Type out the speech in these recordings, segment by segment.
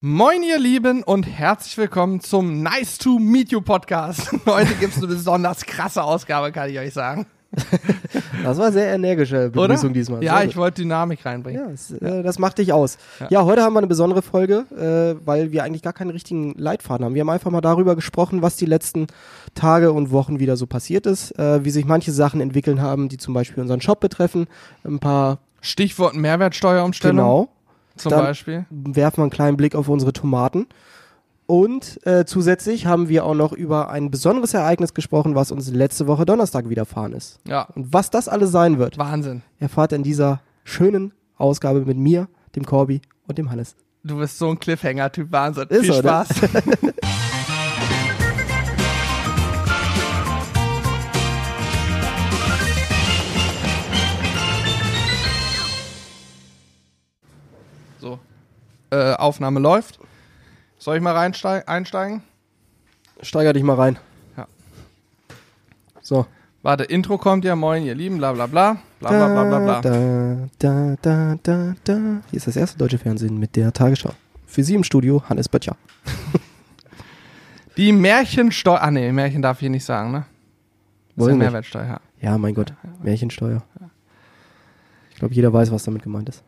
Moin, ihr Lieben, und herzlich willkommen zum Nice to Meet You Podcast. Heute gibt es eine besonders krasse Ausgabe, kann ich euch sagen. Das war sehr energische Begrüßung Oder? diesmal. Ja, ich wollte Dynamik reinbringen. ja, das, äh, das macht dich aus. Ja. heute haben wir eine besondere Folge, äh, weil wir eigentlich gar keinen richtigen Leitfaden haben. Wir haben einfach mal darüber gesprochen, was die letzten Tage und Wochen wieder so passiert ist, äh, wie sich manche Sachen entwickeln haben, die zum Beispiel unseren Shop betreffen. Ein paar, Stichwort Mehrwertsteuerumstellung genau, zum Dann- Beispiel. werfen wir einen kleinen Blick auf unsere Tomaten. Und äh, zusätzlich haben wir auch noch über ein besonderes Ereignis gesprochen, was uns letzte Woche Donnerstag widerfahren ist. Ja, Und was das alles sein wird, Wahnsinn. erfahrt in dieser schönen Ausgabe mit mir, dem Corby und dem Hannes. Du bist so ein Cliffhanger-Typ, Wahnsinn. Ist Viel so, ne? Spaß. äh, Aufnahme läuft. Soll ich mal reinstei- einsteigen? Steiger dich mal rein. Ja. So. Warte, Intro kommt ja, moin, ihr Lieben, bla bla bla. Bla bla bla bla bla. Da, da, da, da, da. Hier ist das erste deutsche Fernsehen mit der Tagesschau. Für Sie im Studio Hannes Böttcher. Die Märchensteuer. Ah, nee, Märchen darf ich hier nicht sagen, ne? Das ist ja Wollen. Mehrwertsteuer. Ja, mein Gott. Märchensteuer. Ich glaube, jeder weiß, was damit gemeint ist.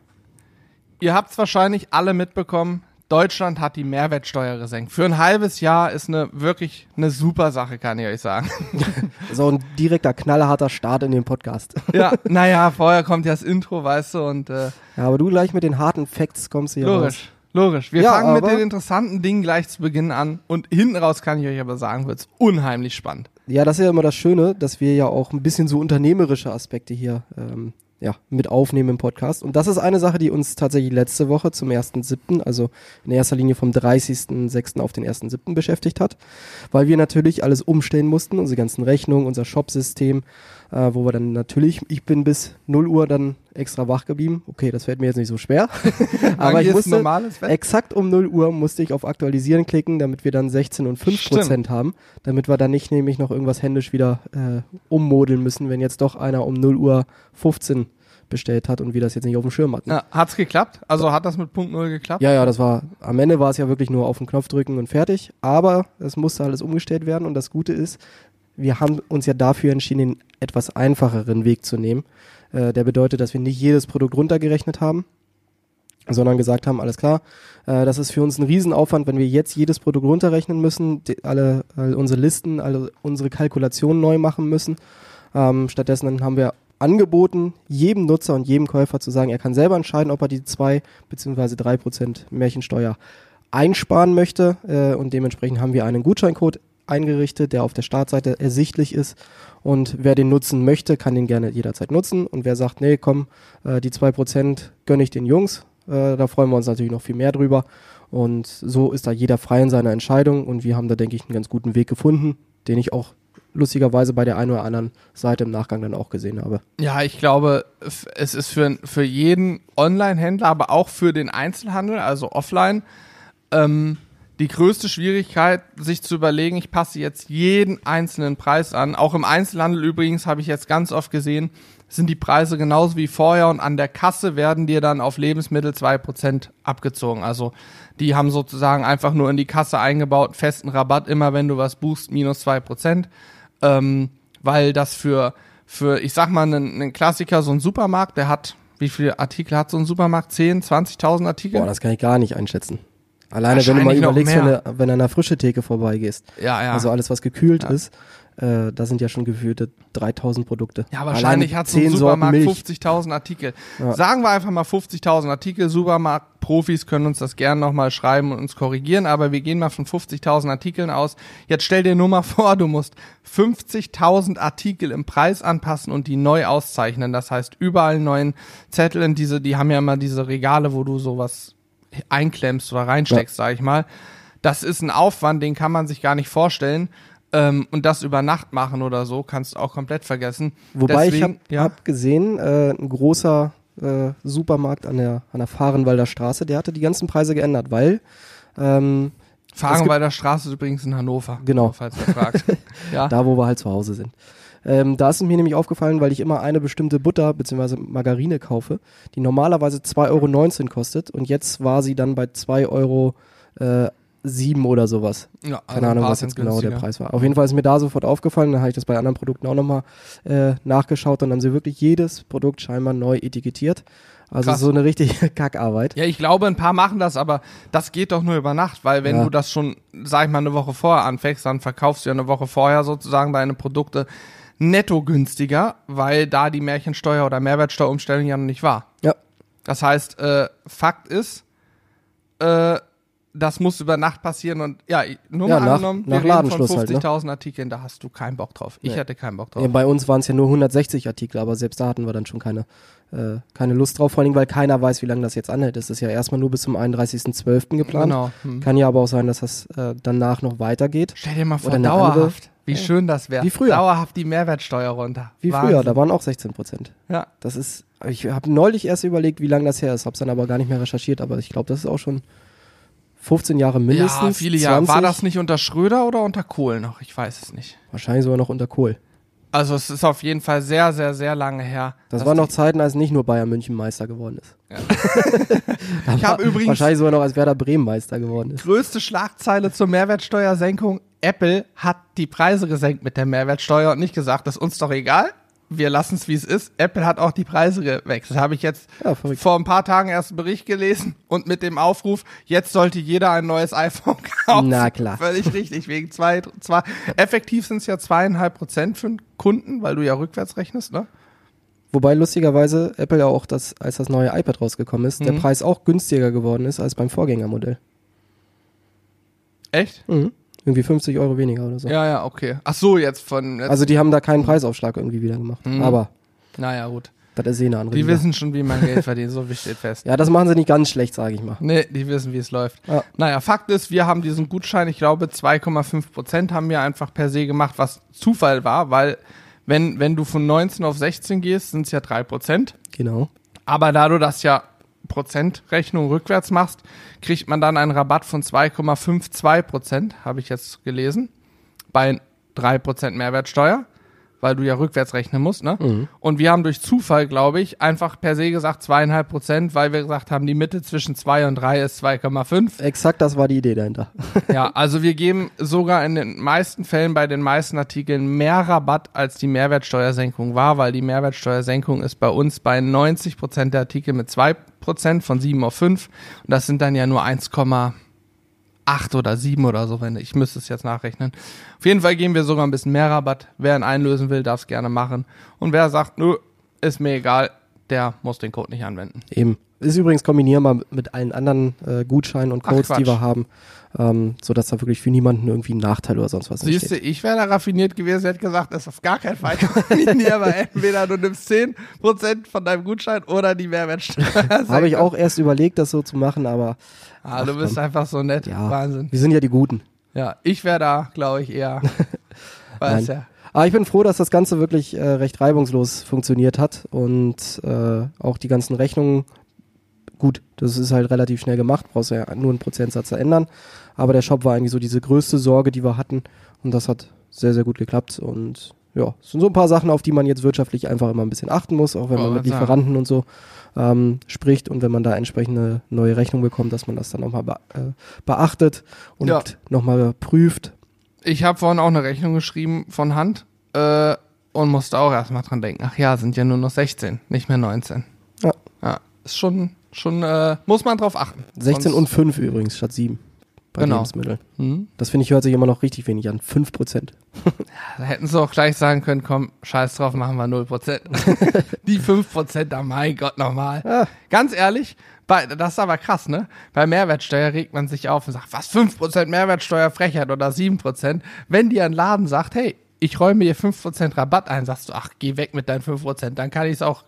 Ihr habt es wahrscheinlich alle mitbekommen. Deutschland hat die Mehrwertsteuer gesenkt. Für ein halbes Jahr ist eine wirklich eine super Sache, kann ich euch sagen. Auch ein direkter, knallharter Start in den Podcast. ja, naja, vorher kommt ja das Intro, weißt du, und äh, Ja, aber du gleich mit den harten Facts kommst du ja raus. logisch, logisch. Wir Ja, fangen mit den interessanten Dingen gleich zu Beginn an und hinten raus kann ich euch aber sagen, wird's unheimlich spannend. Ja, das ist ja immer das Schöne, dass wir ja auch ein bisschen so unternehmerische Aspekte hier ähm, ja, mit aufnehmen im Podcast. Und das ist eine Sache, die uns tatsächlich letzte Woche zum 1.7., also in erster Linie vom 30.6. auf den 1.7. beschäftigt hat, weil wir natürlich alles umstellen mussten, unsere ganzen Rechnungen, unser Shop-System, äh, wo wir dann natürlich, ich bin bis 0 Uhr dann extra wach geblieben. Okay, das fällt mir jetzt nicht so schwer. Aber ich musste. Exakt um 0 Uhr musste ich auf Aktualisieren klicken, damit wir dann 16 und 5 Stimmt. Prozent haben, damit wir dann nicht nämlich noch irgendwas händisch wieder äh, ummodeln müssen, wenn jetzt doch einer um 0 Uhr 15 bestellt hat und wir das jetzt nicht auf dem Schirm hatten. Ja, hat's geklappt? Also hat das mit Punkt Null geklappt? Ja, ja, das war, am Ende war es ja wirklich nur auf den Knopf drücken und fertig, aber es musste alles umgestellt werden und das Gute ist, wir haben uns ja dafür entschieden, den etwas einfacheren Weg zu nehmen. Äh, der bedeutet, dass wir nicht jedes Produkt runtergerechnet haben, sondern gesagt haben, alles klar, äh, das ist für uns ein Riesenaufwand, wenn wir jetzt jedes Produkt runterrechnen müssen, die, alle, alle unsere Listen, alle unsere Kalkulationen neu machen müssen. Ähm, stattdessen haben wir angeboten, jedem Nutzer und jedem Käufer zu sagen, er kann selber entscheiden, ob er die zwei beziehungsweise drei Prozent Märchensteuer einsparen möchte. Äh, und dementsprechend haben wir einen Gutscheincode eingerichtet, der auf der Startseite ersichtlich ist. Und wer den nutzen möchte, kann den gerne jederzeit nutzen. Und wer sagt, nee, komm, äh, die zwei Prozent gönne ich den Jungs, äh, da freuen wir uns natürlich noch viel mehr drüber. Und so ist da jeder frei in seiner Entscheidung. Und wir haben da, denke ich, einen ganz guten Weg gefunden, den ich auch lustigerweise bei der einen oder anderen Seite im Nachgang dann auch gesehen habe. Ja, ich glaube, es ist für, für jeden Online-Händler, aber auch für den Einzelhandel, also offline, ähm, die größte Schwierigkeit, sich zu überlegen, ich passe jetzt jeden einzelnen Preis an. Auch im Einzelhandel übrigens habe ich jetzt ganz oft gesehen, sind die Preise genauso wie vorher und an der Kasse werden dir dann auf Lebensmittel 2% abgezogen. Also die haben sozusagen einfach nur in die Kasse eingebaut, festen Rabatt, immer wenn du was buchst, minus 2%. Ähm, weil das für, für, ich sag mal, einen, einen Klassiker, so ein Supermarkt, der hat, wie viele Artikel hat so ein Supermarkt? 10, 20.000 Artikel? Boah, das kann ich gar nicht einschätzen. Alleine, wenn du mal überlegst, wenn du, wenn du an einer frische Theke vorbeigehst, ja, ja. also alles, was gekühlt Ja. ist, äh, da sind ja schon gefühlte 3000 Produkte. Ja, wahrscheinlich hat so ein 10 Sorten Supermarkt Milch. 50.000 Artikel. Ja. Sagen wir einfach mal 50.000 Artikel. Supermarktprofis können uns das gerne nochmal schreiben und uns korrigieren, aber wir gehen mal von 50.000 Artikeln aus. Jetzt stell dir nur mal vor, du musst 50.000 Artikel im Preis anpassen und die neu auszeichnen. Das heißt, überall neuen Zettel in diese, die haben ja immer diese Regale, wo du sowas einklemmst oder reinsteckst, sag ich mal. Das ist ein Aufwand, den kann man sich gar nicht vorstellen. Ähm, und das über Nacht machen oder so, kannst du auch komplett vergessen. Wobei ich habe Deswegen, ja. hab gesehen, äh, ein großer äh, Supermarkt an der, an der Fahrenwalder Straße, der hatte die ganzen Preise geändert, weil ähm, Fahrenwalder Straße ist übrigens in Hannover. Genau. Falls ihr fragt. ja. da wo wir halt zu Hause sind. Ähm, da ist es mir nämlich aufgefallen, weil ich immer eine bestimmte Butter bzw. Margarine kaufe, die normalerweise 2,19 Euro kostet und jetzt war sie dann bei 2,60 Euro äh, sieben oder sowas. Ja, also Keine ein Ahnung, was jetzt genau der günstiger. Preis war. Auf jeden Fall ist mir da sofort aufgefallen, dann habe ich das bei anderen Produkten auch nochmal äh, nachgeschaut und dann haben sie wirklich jedes Produkt scheinbar neu etikettiert. Also Krass. so eine richtige Kackarbeit. Ja, ich glaube, ein paar machen das, aber das geht doch nur über Nacht, weil wenn Ja. du das schon, sag ich mal, eine Woche vorher anfängst, dann verkaufst du ja eine Woche vorher sozusagen deine Produkte netto günstiger, weil da die Märchensteuer oder Mehrwertsteuerumstellung ja noch nicht war. Ja. Das heißt, äh, Fakt ist, äh, das muss über Nacht passieren und ja, nur Ja, mal nach- angenommen, nach wir reden von Ladenschluss halt, ne? 50.000 Artikeln, da hast du keinen Bock drauf. Ich Nee. hatte keinen Bock drauf. Ja, bei uns waren es ja nur 160 Artikel, aber selbst da hatten wir dann schon keine, äh, keine Lust drauf, vor allem, weil keiner weiß, wie lange das jetzt anhält. Es ist ja erstmal nur bis zum 31.12. geplant. Genau. Hm. Kann ja aber auch sein, dass das äh, danach noch weitergeht. Stell dir mal vor, dauerhaft. andere- Wie schön das wäre. Wie früher. Dauerhaft die Mehrwertsteuer runter. Wie Wahnsinn. früher, da waren auch 16 Prozent. Ja. Das ist, ich habe neulich erst überlegt, wie lange das her ist, hab's dann aber gar nicht mehr recherchiert, aber ich glaube, das ist auch schon 15 Jahre mindestens. Ja, viele Jahre. 20, War das nicht unter Schröder oder unter Kohl noch? Ich weiß es nicht. Wahrscheinlich sogar noch unter Kohl. Also es ist auf jeden Fall sehr, sehr, sehr lange her. Das waren noch Zeiten, als nicht nur Bayern München Meister geworden ist. Da Ich hab war- übrigens- Wahrscheinlich sogar noch, als Werder Bremen Meister geworden ist. größte Schlagzeile zur Mehrwertsteuersenkung. Apple hat die Preise gesenkt mit der Mehrwertsteuer und nicht gesagt, das ist uns doch egal. Wir lassen es, wie es ist. Apple hat auch die Preise gewechselt. Habe ich jetzt Ja, vor ein paar Tagen erst einen Bericht gelesen und mit dem Aufruf, jetzt sollte jeder ein neues iPhone kaufen. Na klar. Völlig richtig. Wegen zwei, zwei, effektiv sind es ja zweieinhalb Prozent für einen Kunden, weil du ja rückwärts rechnest, ne? Wobei lustigerweise Apple ja auch, das, als das neue iPad rausgekommen ist, der Mhm. Preis auch günstiger geworden ist als beim Vorgängermodell. Echt? Mhm. Irgendwie 50 Euro weniger oder so. Ja, ja, okay. Ach so, jetzt von, jetzt, Also die haben da keinen Preisaufschlag irgendwie wieder gemacht. Mhm. Aber naja, gut. das ist eh eine andere Die Liga. wissen schon, wie man Geld verdient, so viel steht fest. Ja, das machen sie nicht ganz schlecht, sage ich mal. Nee, die wissen, wie es läuft. Ja. Naja, Fakt ist, wir haben diesen Gutschein, ich glaube 2,5 Prozent haben wir einfach per se gemacht, was Zufall war, weil wenn, wenn du von 19 auf 16 gehst, sind es ja 3 Prozent. Genau. Aber da du das ja Prozentrechnung rückwärts machst, kriegt man dann einen Rabatt von 2,52 Prozent, habe ich jetzt gelesen, bei 3 Prozent Mehrwertsteuer, weil du ja rückwärts rechnen musst. Ne? Mhm. Und wir haben durch Zufall, glaube ich, einfach per se gesagt zweieinhalb Prozent, weil wir gesagt haben, die Mitte zwischen 2 und 3 ist 2,5. Exakt das war die Idee dahinter. Ja, also wir geben sogar in den meisten Fällen bei den meisten Artikeln mehr Rabatt, als die Mehrwertsteuersenkung war, weil die Mehrwertsteuersenkung ist bei uns bei 90 Prozent der Artikel mit 2 Prozent von 7 auf 5 und das sind dann ja nur 1,8 oder 7 oder so, wenn ich müsste es jetzt nachrechnen. Auf jeden Fall geben wir sogar ein bisschen mehr Rabatt. Wer ihn einlösen will, darf es gerne machen und wer sagt, nö, ist mir egal, der muss den Code nicht anwenden. Eben. Ist übrigens kombinierbar mit allen anderen äh, Gutscheinen und Ach, Codes, die wir haben, ähm, sodass da wirklich für niemanden irgendwie ein Nachteil oder sonst was Siehst du, entsteht. ich wäre da raffiniert gewesen, hätte gesagt, das ist auf gar keinen Fall kombinierbar. Entweder du nimmst 10% von deinem Gutschein oder die Mehrwertsteuer. Habe ich auch erst überlegt, das so zu machen, aber Ah, du Ach, bist komm. einfach so nett. ja, Wahnsinn. wir sind ja die Guten. Ja, ich wäre da, glaube ich, eher. Weiß ja. Aber ich bin froh, dass das Ganze wirklich äh, recht reibungslos funktioniert hat und äh, auch die ganzen Rechnungen, gut, das ist halt relativ schnell gemacht, brauchst ja nur einen Prozentsatz zu ändern, aber der Shop war eigentlich so diese größte Sorge, die wir hatten und das hat sehr, sehr gut geklappt und ja, es sind so ein paar Sachen, auf die man jetzt wirtschaftlich einfach immer ein bisschen achten muss, auch wenn man Wollte mit. Lieferanten und so ähm, spricht und wenn man da entsprechende neue Rechnung bekommt, dass man das dann nochmal be äh, beachtet und Ja. nochmal prüft. Ich habe vorhin auch eine Rechnung geschrieben von Hand äh, und musste auch erstmal dran denken. Ach ja, sind ja nur noch 16, nicht mehr 19. Ja. Ja, ist schon, schon äh, muss man drauf achten. 16 Sonst- und 5 übrigens statt 7 bei Genau. Lebensmitteln. Hm? Das finde ich hört sich immer noch richtig wenig an. 5%. Da hätten sie auch gleich sagen können, komm, scheiß drauf, machen wir 0%. Die 5%, da mein Gott nochmal. Ja. Ganz ehrlich, bei, das ist aber krass, ne? Bei Mehrwertsteuer regt man sich auf und sagt, was, 5% Mehrwertsteuer Frechheit oder 7%. Wenn dir ein Laden sagt, hey, ich räume dir 5% Rabatt ein, sagst du, ach, geh weg mit deinen 5%, dann kann ich es auch,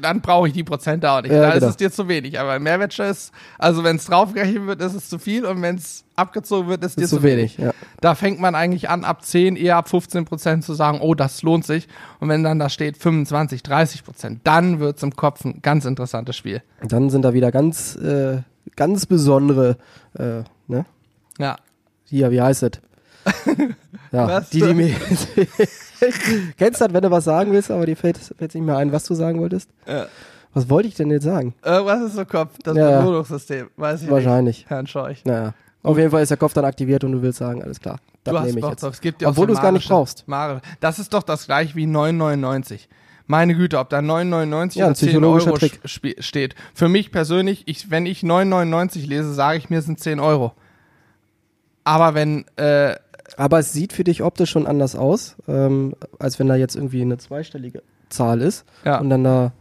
dann brauche ich die Prozente auch nicht. Ja, da genau. ist es dir zu wenig. Aber Mehrwertsteuer ist, also wenn es draufgerechnet wird, ist es zu viel und wenn es abgezogen wird, ist, Das dir zu wenig. Ja. da fängt man eigentlich an, ab 10, eher ab 15 Prozent zu sagen, oh, das lohnt sich. Und wenn dann da steht 25, 30 Prozent, dann wird's im Kopf ein ganz interessantes Spiel. Dann sind da wieder ganz, äh, ganz besondere, äh, ne? Ja. Hier, wie heißt das? Ja, Was? die, die mir. Kennst du das, wenn du was sagen willst, aber dir fällt fällt nicht mehr ein, was du sagen wolltest? ja. Was wollte ich denn jetzt sagen? Irgendwas ist im Kopf, das Ja. Belohnungssystem, weiß ich Wahrscheinlich. nicht. Herrn Scheuch. Naja. Auf jeden Fall ist der Kopf dann aktiviert und du willst sagen, alles klar, das du nehme ich jetzt. drauf. Es gibt ja Obwohl so du es gar nicht brauchst. Mare. Das ist doch das gleiche wie 9,99. Meine Güte, ob da 9,99 Ja, oder 10 psychologischer Euro steht. Für mich persönlich, ich, wenn ich 9,99 lese, sage ich mir, es sind 10 Euro. Aber wenn, äh, Aber es sieht für dich optisch schon anders aus, ähm, als wenn da jetzt irgendwie eine zweistellige Zahl ist ja, und dann da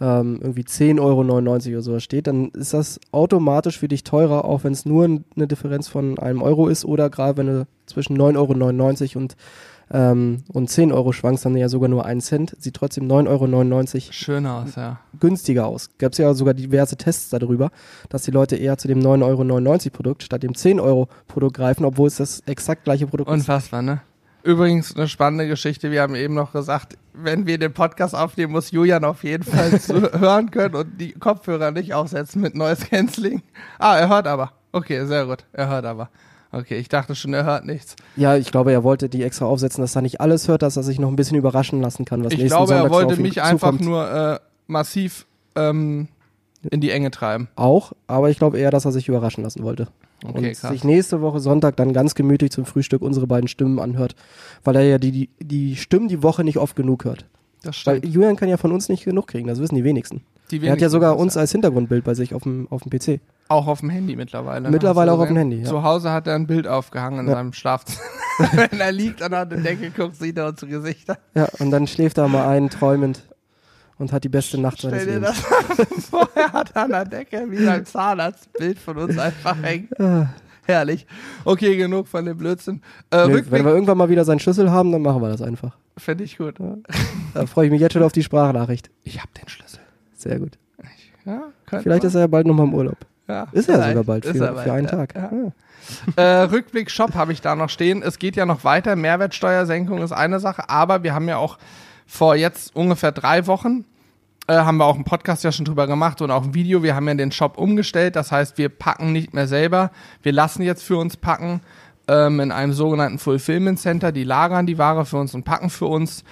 ähm, irgendwie 10,99 Euro oder sowas steht, dann ist das automatisch für dich teurer, auch wenn es nur eine Differenz von einem Euro ist oder gerade wenn du zwischen 9,99 Euro und, ähm, und 10 Euro schwankst, dann ja sogar nur einen Cent, sieht trotzdem 9,99 Euro schön aus, ja. günstiger aus. Gab es ja sogar diverse Tests darüber, dass die Leute eher zu dem 9,99 Euro Produkt statt dem 10 Euro Produkt greifen, obwohl es das exakt gleiche Produkt ist. Unfassbar, ne? Übrigens eine spannende Geschichte. Wir haben eben noch gesagt, wenn wir den Podcast aufnehmen, muss Julian auf jeden Fall hören können und die Kopfhörer nicht aufsetzen mit Noise Cancelling. Ah, er hört aber. Okay, sehr gut. Er hört aber. Okay, ich dachte schon, er hört nichts. Ja, ich glaube, er wollte die extra aufsetzen, dass er nicht alles hört, dass er sich noch ein bisschen überraschen lassen kann, was Ich nächsten glaube, er Sonntag so wollte mich einfach nur äh, massiv ähm, in die Enge treiben. Auch, aber ich glaube eher, dass er sich überraschen lassen wollte. Okay, und krass. sich nächste Woche Sonntag dann ganz gemütlich zum Frühstück unsere beiden Stimmen anhört, weil er ja die, die, die Stimmen die Woche nicht oft genug hört. Das Weil stimmt. Julian kann ja von uns nicht genug kriegen, das wissen die wenigsten. Die er hat ja sogar uns ja. als Hintergrundbild bei sich auf dem, auf dem PC. auch auf dem Handy mittlerweile. ne? Mittlerweile auch auf dem? Handy, ja. Zu Hause hat er ein Bild aufgehangen in Ja. seinem Schlafzimmer. Wenn er liegt und an der Decke guckt, sieht er unsere Gesichter. Ja, und dann schläft er mal ein, träumend und hat die beste Nacht Stell seines dir Lebens. das vor, er hat an der Decke wie beim Zahnarzt ein Bild von uns einfach hängen. Ah. Herrlich. Okay, genug von dem Blödsinn. Äh, Nee, wenn wir irgendwann mal wieder seinen Schlüssel haben, dann machen wir das einfach. finde ich gut. Da freue ich mich jetzt schon auf die Sprachnachricht. Ich habe den Schlüssel. Sehr gut. Ja, Vielleicht man. ist er ja bald nochmal im Urlaub. ja, Ist er sogar bald für, bald, für einen ja. Tag. Äh, Rückblick Shop habe ich da noch stehen. Es geht ja noch weiter. Mehrwertsteuersenkung ist eine Sache, aber wir haben ja auch vor jetzt ungefähr drei Wochen äh, haben wir auch einen Podcast ja schon drüber gemacht und auch ein Video. Wir haben ja den Shop umgestellt. Das heißt, wir packen nicht mehr selber. Wir lassen jetzt für uns packen ähm, in einem sogenannten Fulfillment Center. Die lagern die Ware für uns und packen für uns.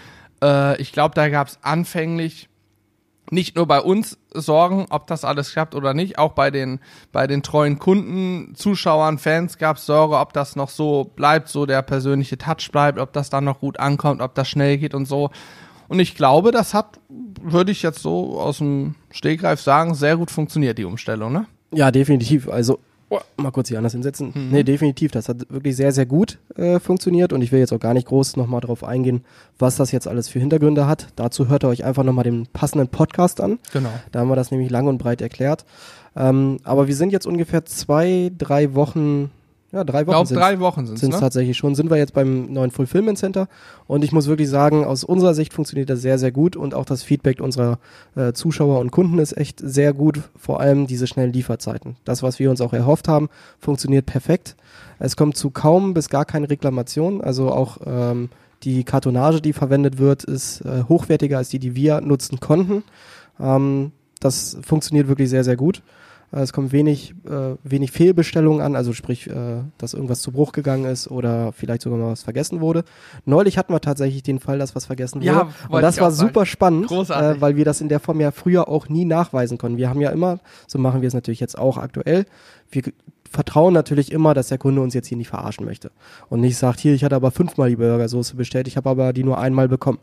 Äh, ich glaube, da gab es anfänglich nicht nur bei uns Sorgen, ob das alles klappt oder nicht, auch bei den, bei den treuen Kunden, Zuschauern, Fans gab es Sorge, ob das noch so bleibt, so der persönliche Touch bleibt, ob das dann noch gut ankommt, ob das schnell geht und so. Und ich glaube, das hat, würde ich jetzt so aus dem Stegreif sagen, sehr gut funktioniert, die Umstellung, ne? Ja, definitiv. Also, oh, mal kurz hier anders hinsetzen. Mhm. Nee, definitiv. Das hat wirklich sehr, sehr gut äh, funktioniert und ich will jetzt auch gar nicht groß nochmal drauf eingehen, was das jetzt alles für Hintergründe hat. Dazu hört ihr euch einfach nochmal den passenden Podcast an. Genau. Da haben wir das nämlich lang und breit erklärt. Ähm, aber wir sind jetzt ungefähr zwei, drei Wochen, ja, drei Ich Wochen glaube, sind's. drei Wochen sind es ne? tatsächlich schon. Sind wir jetzt beim neuen Fulfillment Center und ich muss wirklich sagen, aus unserer Sicht funktioniert das sehr, sehr gut und auch das Feedback unserer äh, Zuschauer und Kunden ist echt sehr gut. Vor allem diese schnellen Lieferzeiten. Das, was wir uns auch erhofft haben, funktioniert perfekt. Es kommt zu kaum bis gar keine Reklamation. Also auch ähm, die Kartonage, die verwendet wird, ist äh, hochwertiger als die, die wir nutzen konnten. Ähm, das funktioniert wirklich sehr, sehr gut. Äh, Es kommt wenig, äh, wenig Fehlbestellungen an, also sprich, äh, dass irgendwas zu Bruch gegangen ist oder vielleicht sogar mal was vergessen wurde. Neulich hatten wir tatsächlich den Fall, dass was vergessen Ja, wurde. wollte Und das war super spannend, äh, weil wir das in der Form ja früher auch nie nachweisen konnten. Wir haben ja immer, so machen wir es natürlich jetzt auch aktuell, wir vertrauen natürlich immer, dass der Kunde uns jetzt hier nicht verarschen möchte. Und nicht sagt, hier, ich hatte aber fünfmal die Burgersoße bestellt, ich habe aber die nur einmal bekommen.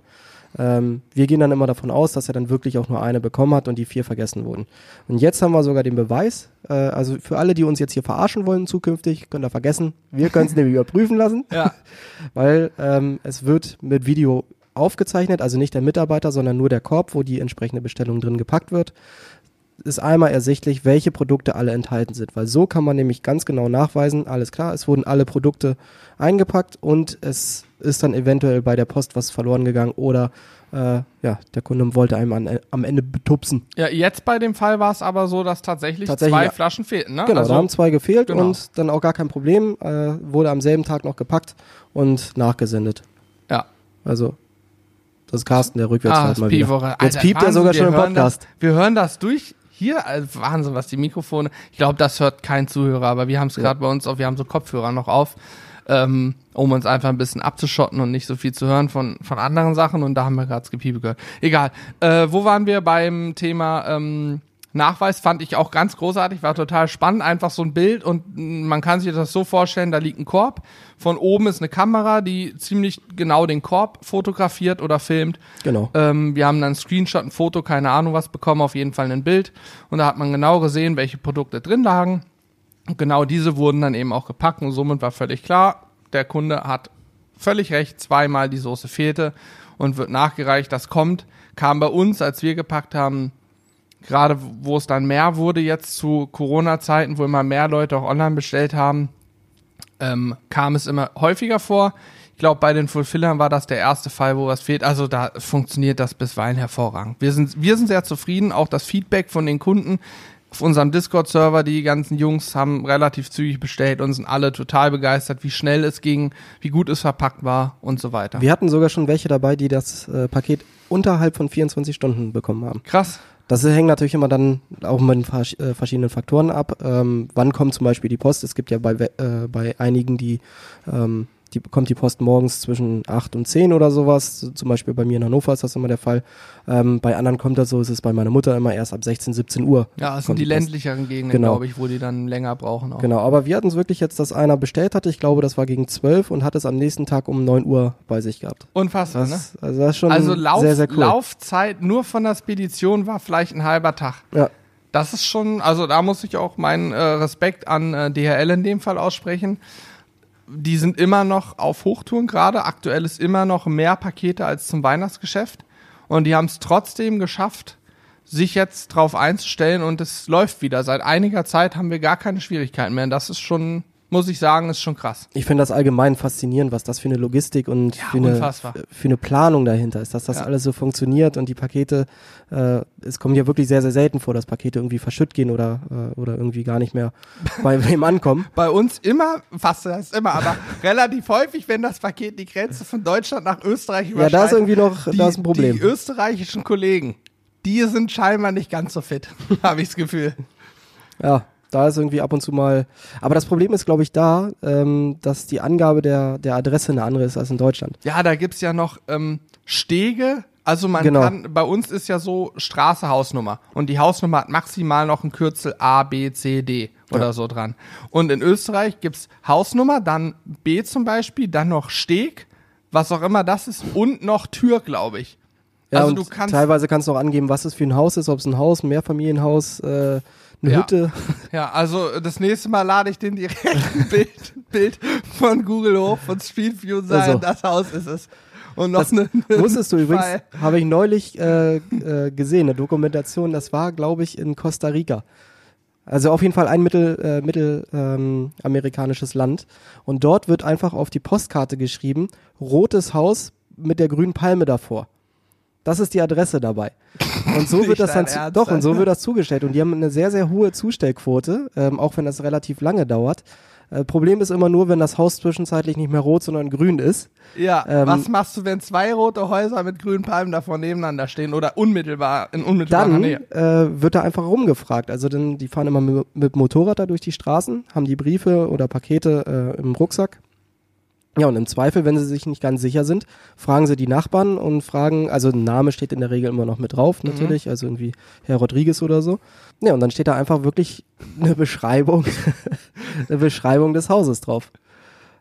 Ähm, wir gehen dann immer davon aus, dass er dann wirklich auch nur eine bekommen hat und die vier vergessen wurden. Und jetzt haben wir sogar den Beweis. Äh, also für alle, die uns jetzt hier verarschen wollen zukünftig, könnt ihr vergessen. Wir können es nämlich überprüfen lassen, Ja, weil ähm, es wird mit Video aufgezeichnet, also nicht der Mitarbeiter, sondern nur der Korb, wo die entsprechende Bestellung drin gepackt wird. Ist einmal ersichtlich, welche Produkte alle enthalten sind, weil so kann man nämlich ganz genau nachweisen, alles klar, es wurden alle Produkte eingepackt und es ist dann eventuell bei der Post was verloren gegangen oder äh, ja, der Kunde wollte einem an, am Ende betupsen. ja jetzt bei dem Fall war es aber so, dass tatsächlich, Tatsächlich, zwei ja. Flaschen fehlten, ne? Genau, also, da haben zwei gefehlt genau. und dann auch gar kein Problem, äh, wurde am selben Tag noch gepackt und nachgesendet. ja. Also, das ist Carsten, der rückwärts Ah, das mal wieder. Piepere. Jetzt Alter, piept er sogar schon im Podcast. Das, wir hören das durch. Hier, also Wahnsinn, was die Mikrofone. Ich glaube, das hört kein Zuhörer, aber wir haben es gerade bei uns auf, wir haben so Kopfhörer noch auf, ähm, um uns einfach ein bisschen abzuschotten und nicht so viel zu hören von, von anderen Sachen. Und da haben wir gerade das Gepiepe gehört. Egal. Äh, wo waren wir beim Thema ähm, Nachweis fand ich auch ganz großartig, war total spannend, einfach so ein Bild und man kann sich das so vorstellen, da liegt ein Korb, von oben ist eine Kamera, die ziemlich genau den Korb fotografiert oder filmt. Genau. Ähm, wir haben dann einen Screenshot, ein Foto, keine Ahnung was bekommen, auf jeden Fall ein Bild und da hat man genau gesehen, welche Produkte drin lagen. Und genau diese wurden dann eben auch gepackt und somit war völlig klar, der Kunde hat völlig recht, zweimal die Soße fehlte und wird nachgereicht. Das kommt, kam bei uns, als wir gepackt haben, gerade wo es dann mehr wurde jetzt zu Corona-Zeiten, wo immer mehr Leute auch online bestellt haben, ähm, kam es immer häufiger vor. Ich glaube, bei den Fulfillern war das der erste Fall, wo was fehlt. Also da funktioniert das bisweilen hervorragend. Wir sind, wir sind sehr zufrieden. Auch das Feedback von den Kunden auf unserem Discord-Server, die ganzen Jungs haben relativ zügig bestellt und sind alle total begeistert, wie schnell es ging, wie gut es verpackt war und so weiter. Wir hatten sogar schon welche dabei, die das äh, Paket unterhalb von 24 Stunden bekommen haben. Krass. Das hängt natürlich immer dann auch mit äh, verschiedenen Faktoren ab. Ähm, wann kommt zum Beispiel die Post? Es gibt ja bei, äh, bei einigen, die, ähm, die kommt die Post morgens zwischen 8 und 10 oder sowas. So, Zum Beispiel bei mir in Hannover ist das immer der Fall. Ähm, bei anderen kommt das so, ist es bei meiner Mutter immer erst ab 16, 17 Uhr. Ja, es sind die Post. ländlicheren Gegenden, Genau. glaube ich, wo die dann länger brauchen. Auch. Genau, aber wir hatten es wirklich jetzt, dass einer bestellt hatte. Ich glaube, das war gegen 12 und hat es am nächsten Tag um 9 Uhr bei sich gehabt. Unfassbar, ne? Das, also das ist schon Also Lauf, sehr, sehr cool. Laufzeit nur von der Spedition war vielleicht ein halber Tag. Ja. Das ist schon, also da muss ich auch meinen äh, Respekt an äh, DHL in dem Fall aussprechen. Die sind immer noch auf Hochtouren gerade. Aktuell ist immer noch mehr Pakete als zum Weihnachtsgeschäft. Und die haben es trotzdem geschafft, sich jetzt drauf einzustellen und es läuft wieder. Seit einiger Zeit haben wir gar keine Schwierigkeiten mehr. Und das ist schon, muss ich sagen, ist schon krass. Ich finde das allgemein faszinierend, was das für eine Logistik und Ja, für, eine, für eine Planung dahinter ist, dass das Ja. alles so funktioniert und die Pakete, äh, es kommt ja wirklich sehr, sehr selten vor, dass Pakete irgendwie verschütt gehen oder, äh, oder irgendwie gar nicht mehr bei wem ankommen. Bei uns immer, fast das immer, aber relativ häufig, wenn das Paket die Grenze von Deutschland nach Österreich Ja, überschreitet. da ist irgendwie noch, die, da ist ein Problem. Die österreichischen Kollegen, die sind scheinbar nicht ganz so fit, habe ich das Gefühl. Ja, da ist irgendwie ab und zu mal. Aber das Problem ist, glaube ich, da, ähm, dass die Angabe der, der Adresse eine andere ist als in Deutschland. Ja, da gibt's ja noch ähm, Stege. Also man Genau. kann, bei uns ist ja so Straße, Hausnummer. Und die Hausnummer hat maximal noch ein Kürzel A, B, C, D oder so dran. Und in Österreich gibt's Hausnummer, dann B zum Beispiel, dann noch Steg, was auch immer das ist, und noch Tür, glaube ich. Ja, also du kannst teilweise kannst du auch angeben, was es für ein Haus ist, ob es ein Haus, ein Mehrfamilienhaus, äh, eine Ja. Hütte. Ja, also das nächste Mal lade ich den direkten Bild, Bild von Google hoch, von Street View und sage, Also. das Haus ist es. Und noch Das eine, Wusstest du übrigens, habe ich neulich äh, äh, gesehen, eine Dokumentation, das war, glaube ich, in Costa Rica. Also auf jeden Fall ein mittel, äh, mittel ähm, Land. Und dort wird einfach auf die Postkarte geschrieben, rotes Haus mit der grünen Palme davor. Das ist die Adresse dabei. Und so wird das dann zu, doch und so wird das zugestellt und die haben eine sehr sehr hohe Zustellquote, ähm, auch wenn das relativ lange dauert. Äh, Problem ist immer nur, wenn das Haus zwischenzeitlich nicht mehr rot, sondern grün ist. Ja, Ähm, was machst du, wenn zwei rote Häuser mit grünen Palmen davor nebeneinander stehen oder unmittelbar in unmittelbarer dann Nähe? äh, wird da einfach rumgefragt. Also dann, die fahren immer mit, mit Motorrad da durch die Straßen, haben die Briefe oder Pakete äh, im Rucksack. Ja, und im Zweifel, wenn sie sich nicht ganz sicher sind, fragen sie die Nachbarn und fragen, also ein Name steht in der Regel immer noch mit drauf, Mhm. natürlich, also irgendwie Herr Rodriguez oder so. Ja, und dann steht da einfach wirklich eine Beschreibung, eine Beschreibung des Hauses drauf.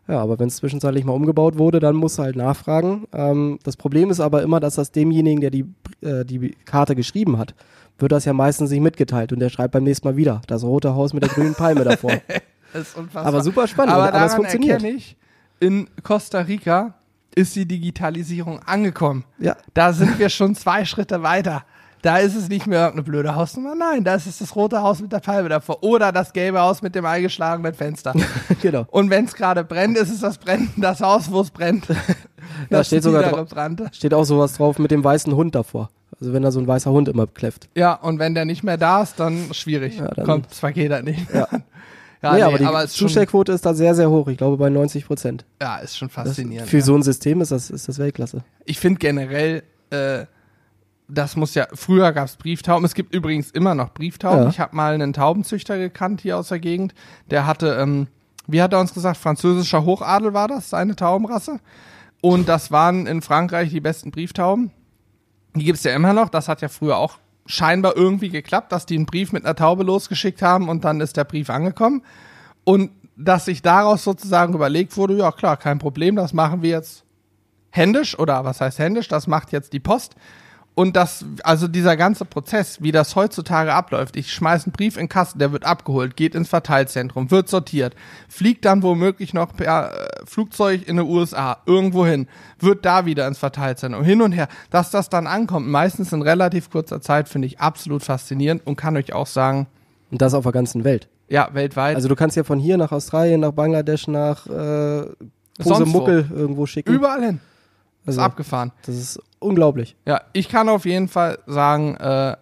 Ja, aber wenn es zwischenzeitlich mal umgebaut wurde, dann musst du halt nachfragen. Ähm, das Problem ist aber immer, dass das demjenigen, der die, äh, die Karte geschrieben hat, wird das ja meistens nicht mitgeteilt und der schreibt beim nächsten Mal wieder das rote Haus mit der grünen Palme davor. Das ist unfassbar. Aber super spannend, aber, aber es daran funktioniert. erkenne ich, in Costa Rica ist die Digitalisierung angekommen. Ja, Da sind wir schon zwei Schritte weiter. Da ist es nicht mehr irgendeine blöde Hausnummer, nein, da ist es das rote Haus mit der Palme davor oder das gelbe Haus mit dem eingeschlagenen Fenster. genau. Und wenn es gerade brennt, ist es das Brennen, das Haus, wo es brennt. Da steht sogar drauf-. Steht auch sowas drauf mit dem weißen Hund davor. Also wenn da so ein weißer Hund immer kläfft. Ja, und wenn der nicht mehr da ist, dann schwierig. Ja, dann- Kommt das Paket halt nicht. Ja. Ja, nee, nee, aber die aber Zustellquote ist da sehr, sehr hoch. Ich glaube bei 90 Prozent. ja, ist schon Das- faszinierend. Für ja. so ein System ist das, ist das Weltklasse. ich finde generell, äh, das muss ja, früher gab es Brieftauben, es gibt übrigens immer noch Brieftauben. Ja. Ich habe mal einen Taubenzüchter gekannt hier aus der Gegend, der hatte, ähm, wie hat er uns gesagt, französischer Hochadel war das, seine Taubenrasse. Und das waren in Frankreich die besten Brieftauben. Die gibt's ja immer noch, das hat ja früher auch scheinbar irgendwie geklappt, dass die einen Brief mit einer Taube losgeschickt haben und dann ist der Brief angekommen. Und dass sich daraus sozusagen überlegt wurde, ja klar, kein Problem, das machen wir jetzt händisch oder was heißt händisch, das macht jetzt die Post. Und das, also dieser ganze Prozess, wie das heutzutage abläuft, ich schmeiß einen Brief in den Kasten, der wird abgeholt, geht ins Verteilzentrum, wird sortiert, fliegt dann womöglich noch per äh, Flugzeug in den USA irgendwo hin, wird da wieder ins Verteilzentrum, hin und her. Dass das dann ankommt, meistens in relativ kurzer Zeit, finde ich absolut faszinierend und kann euch auch sagen, Und das auf der ganzen Welt. ja, weltweit. Also du kannst ja von hier nach Australien, nach Bangladesch, nach äh, Sonst wo. Muckel irgendwo schicken. überall hin. Ist Also, abgefahren. Das ist unglaublich. Ja, ich kann auf jeden Fall sagen, äh,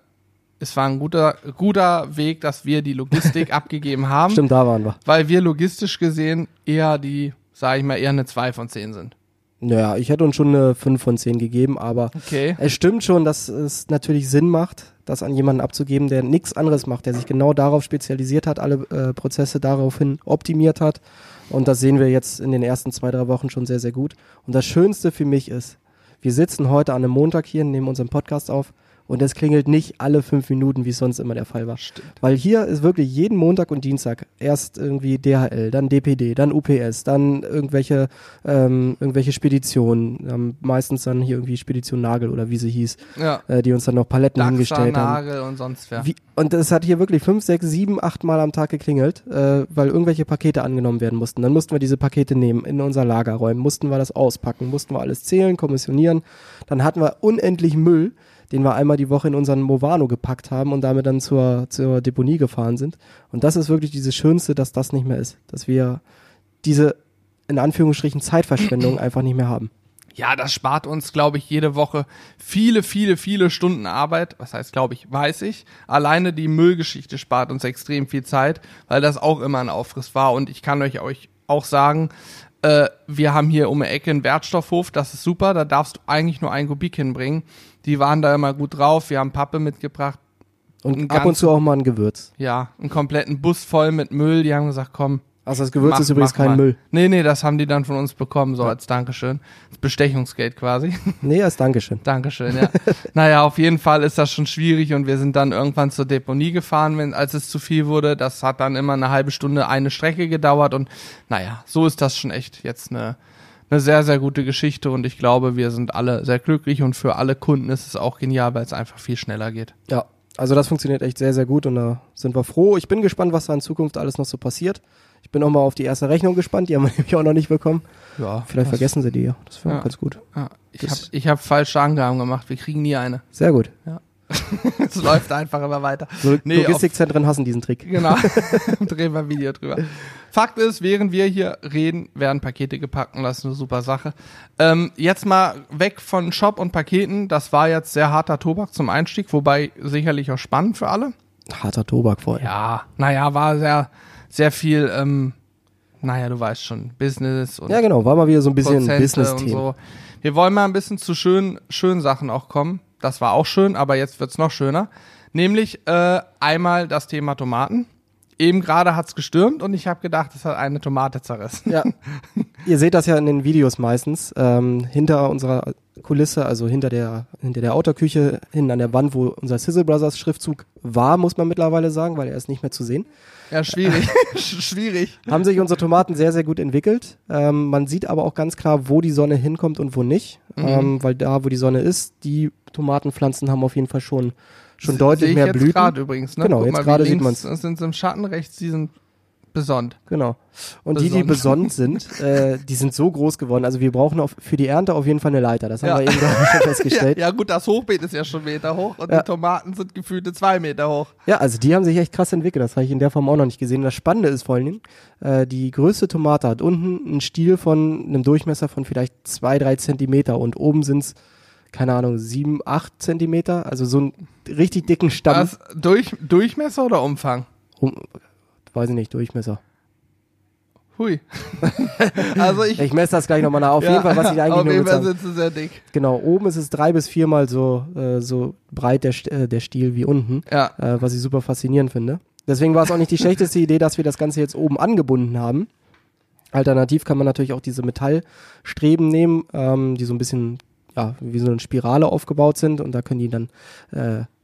es war ein guter, guter Weg, dass wir die Logistik abgegeben haben, Stimmt, da waren wir. weil wir logistisch gesehen eher die, sage ich mal, eher eine 2 von 10 sind. Naja, ich hätte uns schon eine 5 von 10 gegeben, aber Okay. es stimmt schon, dass es natürlich Sinn macht, das an jemanden abzugeben, der nichts anderes macht, der sich genau darauf spezialisiert hat, alle äh, Prozesse daraufhin optimiert hat. Und das sehen wir jetzt in den ersten zwei, drei Wochen schon sehr, sehr gut. Und das Schönste für mich ist, wir sitzen heute an einem Montag hier, nehmen unseren Podcast auf und es klingelt nicht alle fünf Minuten, wie es sonst immer der Fall war. Stimmt. Weil hier ist wirklich jeden Montag und Dienstag erst irgendwie DHL, dann DPD, dann UPS, dann irgendwelche, ähm, irgendwelche Speditionen, ähm, meistens dann hier irgendwie Spedition Nagel oder wie sie hieß, Ja. äh, die uns dann noch Paletten Daxa, hingestellt haben. Nagel und sonst wer. Wie, und es hat hier wirklich fünf, sechs, sieben, acht Mal am Tag geklingelt, äh, weil irgendwelche Pakete angenommen werden mussten. Dann mussten wir diese Pakete nehmen, in unser Lager räumen, mussten wir das auspacken, mussten wir alles zählen, kommissionieren. Dann hatten wir unendlich Müll, den wir einmal die Woche in unseren Movano gepackt haben und damit dann zur, zur Deponie gefahren sind. Und das ist wirklich dieses Schönste, dass das nicht mehr ist. Dass wir diese, in Anführungsstrichen, Zeitverschwendung einfach nicht mehr haben. Ja, das spart uns, glaube ich, jede Woche viele, viele, viele Stunden Arbeit. Was heißt, glaube ich, weiß ich. Alleine die Müllgeschichte spart uns extrem viel Zeit, weil das auch immer ein Aufriss war. Und ich kann euch, auch sagen, äh, wir haben hier um die Ecke einen Wertstoffhof, das ist super, da darfst du eigentlich nur ein Kubik hinbringen. Die waren da immer gut drauf, wir haben Pappe mitgebracht, Und ab und ganz- zu auch mal ein Gewürz. ja, einen kompletten Bus voll mit Müll, die haben gesagt, komm, Also das Gewürz Mach- ist übrigens kein mal. Müll. Nee, nee, das haben die dann von uns bekommen, so als Dankeschön. Das Bestechungsgeld quasi. Nee, als Dankeschön. Dankeschön, ja. naja, auf jeden Fall ist das schon schwierig und wir sind dann irgendwann zur Deponie gefahren, wenn, als es zu viel wurde. Das hat dann immer eine halbe Stunde eine Strecke gedauert und naja, so ist das schon echt jetzt eine, eine sehr, sehr gute Geschichte und ich glaube, wir sind alle sehr glücklich und für alle Kunden ist es auch genial, weil es einfach viel schneller geht. Ja, also das funktioniert echt sehr, sehr gut und da sind wir froh. Ich bin gespannt, was da in Zukunft alles noch so passiert. Ich bin auch mal auf die erste Rechnung gespannt, die haben wir nämlich auch noch nicht bekommen. Ja, Vielleicht vergessen sie die ja. Das wäre Ja. ganz gut. Ja, ich habe ich hab falsche Angaben gemacht, wir kriegen nie eine. Sehr gut. es läuft einfach immer weiter. So, Nee, Logistikzentren hassen diesen Trick. Genau. Drehen wir ein Video drüber. Fakt ist, während wir hier reden, werden Pakete gepackt und das ist eine super Sache. Ähm, jetzt mal weg von Shop und Paketen. Das war jetzt sehr harter Tobak zum Einstieg, wobei sicherlich auch spannend für alle. Harter Tobak vor allem. Ja, naja, war sehr, sehr viel, ähm, naja, du weißt schon, Business und Ja, genau. War mal wieder so ein bisschen Business-Thema. so. Wir wollen mal ein bisschen zu schönen, schönen Sachen auch kommen. Das war auch schön, aber jetzt wird's noch schöner. Nämlich äh, einmal das Thema Tomaten. Eben gerade hat's gestürmt und ich habe gedacht, es hat eine Tomate zerrissen. Ja. Ihr seht das ja in den Videos meistens. Ähm, hinter unserer Kulisse, also hinter der, hinter der Autoküche, hinten an der Wand, wo unser Sizzle Brothers Schriftzug war, muss man mittlerweile sagen, weil er ist nicht mehr zu sehen. Ja, schwierig. Sch- schwierig. haben sich unsere Tomaten sehr, sehr gut entwickelt. Ähm, man sieht aber auch ganz klar, wo die Sonne hinkommt und wo nicht. Mhm. Ähm, weil da, wo die Sonne ist, die Tomatenpflanzen haben auf jeden Fall schon, schon Se- deutlich mehr jetzt Blüten. gerade übrigens. Ne? Genau, Guck jetzt gerade sieht links man's. Sind sie im Schatten, rechts, die sind besonnt. Genau. Und die, die Besonnt. besonnt sind, äh, die sind so groß geworden. Also wir brauchen auf, für die Ernte auf jeden Fall eine Leiter. Das haben Ja. wir eben schon Ja, festgestellt. ja gut, das Hochbeet ist ja schon Meter hoch und Ja. die Tomaten sind gefühlte zwei Meter hoch. Ja, also die haben sich echt krass entwickelt. Das habe ich in der Form auch noch nicht gesehen. Das Spannende ist vor allen Dingen, äh, die größte Tomate hat unten einen Stiel von einem Durchmesser von vielleicht zwei, drei Zentimeter und oben sind's keine Ahnung, sieben, acht Zentimeter. Also so einen richtig dicken Stamm. Was, durch, Durchmesser oder Umfang? Um, weiß ich nicht, Durchmesser. Hui. also ich, Ich messe das gleich nochmal nach. Auf Ja, jeden Fall, was ich eigentlich auf nur jeden Fall sind sie sehr dick. Genau, oben ist es drei bis viermal so, äh, so breit der, äh, der Stiel wie unten, Ja. äh, was ich super faszinierend finde. Deswegen war es auch nicht die schlechteste Idee, dass wir das Ganze jetzt oben angebunden haben. Alternativ kann man natürlich auch diese Metallstreben nehmen, ähm, die so ein bisschen ja, wie so eine Spirale aufgebaut sind und da können die dann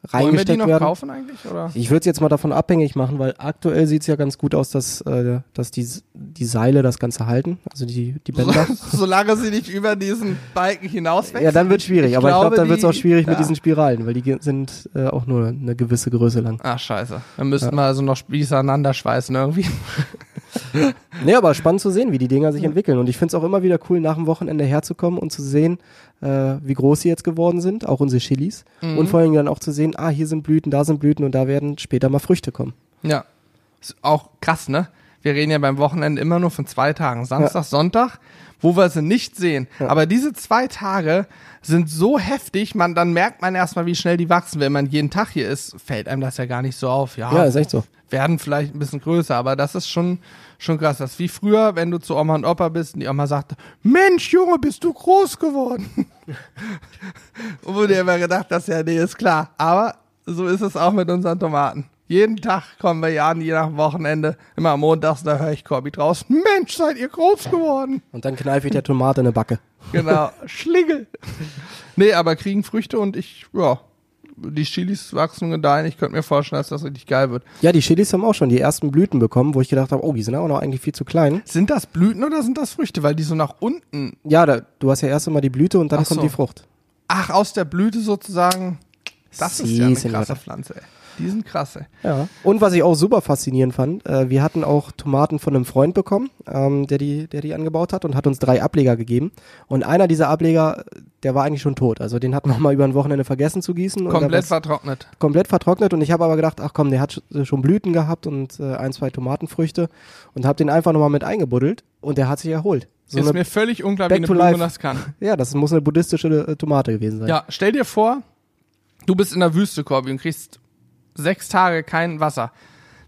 äh, Wollen wir die reingesteckt noch werden. kaufen eigentlich? Oder? Ich würde es jetzt mal davon abhängig machen, weil aktuell sieht es ja ganz gut aus, dass, äh, dass die, die Seile das Ganze halten, also die, die Bänder. Solange sie nicht über diesen Balken hinauswächst. ja, dann wird schwierig, Ich aber ich glaube, glaube, dann wird es auch schwierig mit ja. diesen Spiralen, weil die sind äh, auch nur eine gewisse Größe lang. Ach, scheiße. Dann müssten wir also noch Spieße aneinander schweißen irgendwie. Nee, aber spannend zu sehen, wie die Dinger sich entwickeln. Und ich finde es auch immer wieder cool, nach dem Wochenende herzukommen und zu sehen, äh, wie groß sie jetzt geworden sind, auch unsere Chilis. Mhm. Und vor allem dann auch zu sehen, ah, hier sind Blüten, da sind Blüten und da werden später mal Früchte kommen. Ja. Ist auch krass, ne? Wir reden ja beim Wochenende immer nur von zwei Tagen. Samstag, Sonntag, wo wir sie nicht sehen. Ja. Aber diese zwei Tage sind so heftig, man, dann merkt man erstmal, wie schnell die wachsen. Wenn man jeden Tag hier ist, fällt einem das ja gar nicht so auf. Ja, Ja, ist echt so. Werden vielleicht ein bisschen größer, aber das ist schon, schon krass. Das ist wie früher, wenn du zu Oma und Opa bist und die Oma sagte, Mensch, Junge, bist du groß geworden. und wo dir immer gedacht hast, ja, nee, ist klar. Aber so ist es auch mit unseren Tomaten. Jeden Tag kommen wir ja an, je nach Wochenende, immer montags, da höre ich Corby draußen, Mensch, seid ihr groß geworden. Und dann kneife ich der Tomate eine Backe. Genau, Schlingel. Nee, aber kriegen Früchte und ich, ja, die Chilis wachsen und gedeihen. Ich könnte mir vorstellen, dass das richtig geil wird. Ja, die Chilis haben auch schon die ersten Blüten bekommen, wo ich gedacht habe, oh, die sind auch noch eigentlich viel zu klein. Sind das Blüten oder sind das Früchte? Weil die so nach unten. Ja, da, du hast ja erst einmal die Blüte und dann Ach kommt so. die Frucht. Ach, aus der Blüte sozusagen. Das ist Sie ja eine krasse Pflanze, ey. Die sind krass, ey. Ja. Und was ich auch super faszinierend fand, äh, wir hatten auch Tomaten von einem Freund bekommen, ähm, der, die, der die angebaut hat und hat uns drei Ableger gegeben. Und einer dieser Ableger, der war eigentlich schon tot. Also den hatten wir mal über ein Wochenende vergessen zu gießen. und Komplett vertrocknet. komplett vertrocknet. Und ich habe aber gedacht, ach komm, der hat sch- schon Blüten gehabt und äh, ein, zwei Tomatenfrüchte und habe den einfach nochmal mit eingebuddelt und der hat sich erholt. So ist mir völlig unklar, wie eine Blume life. das kann. ja, das muss eine buddhistische äh, Tomate gewesen sein. Ja, stell dir vor, du bist in der Wüste, Corby, und kriegst sechs Tage kein Wasser.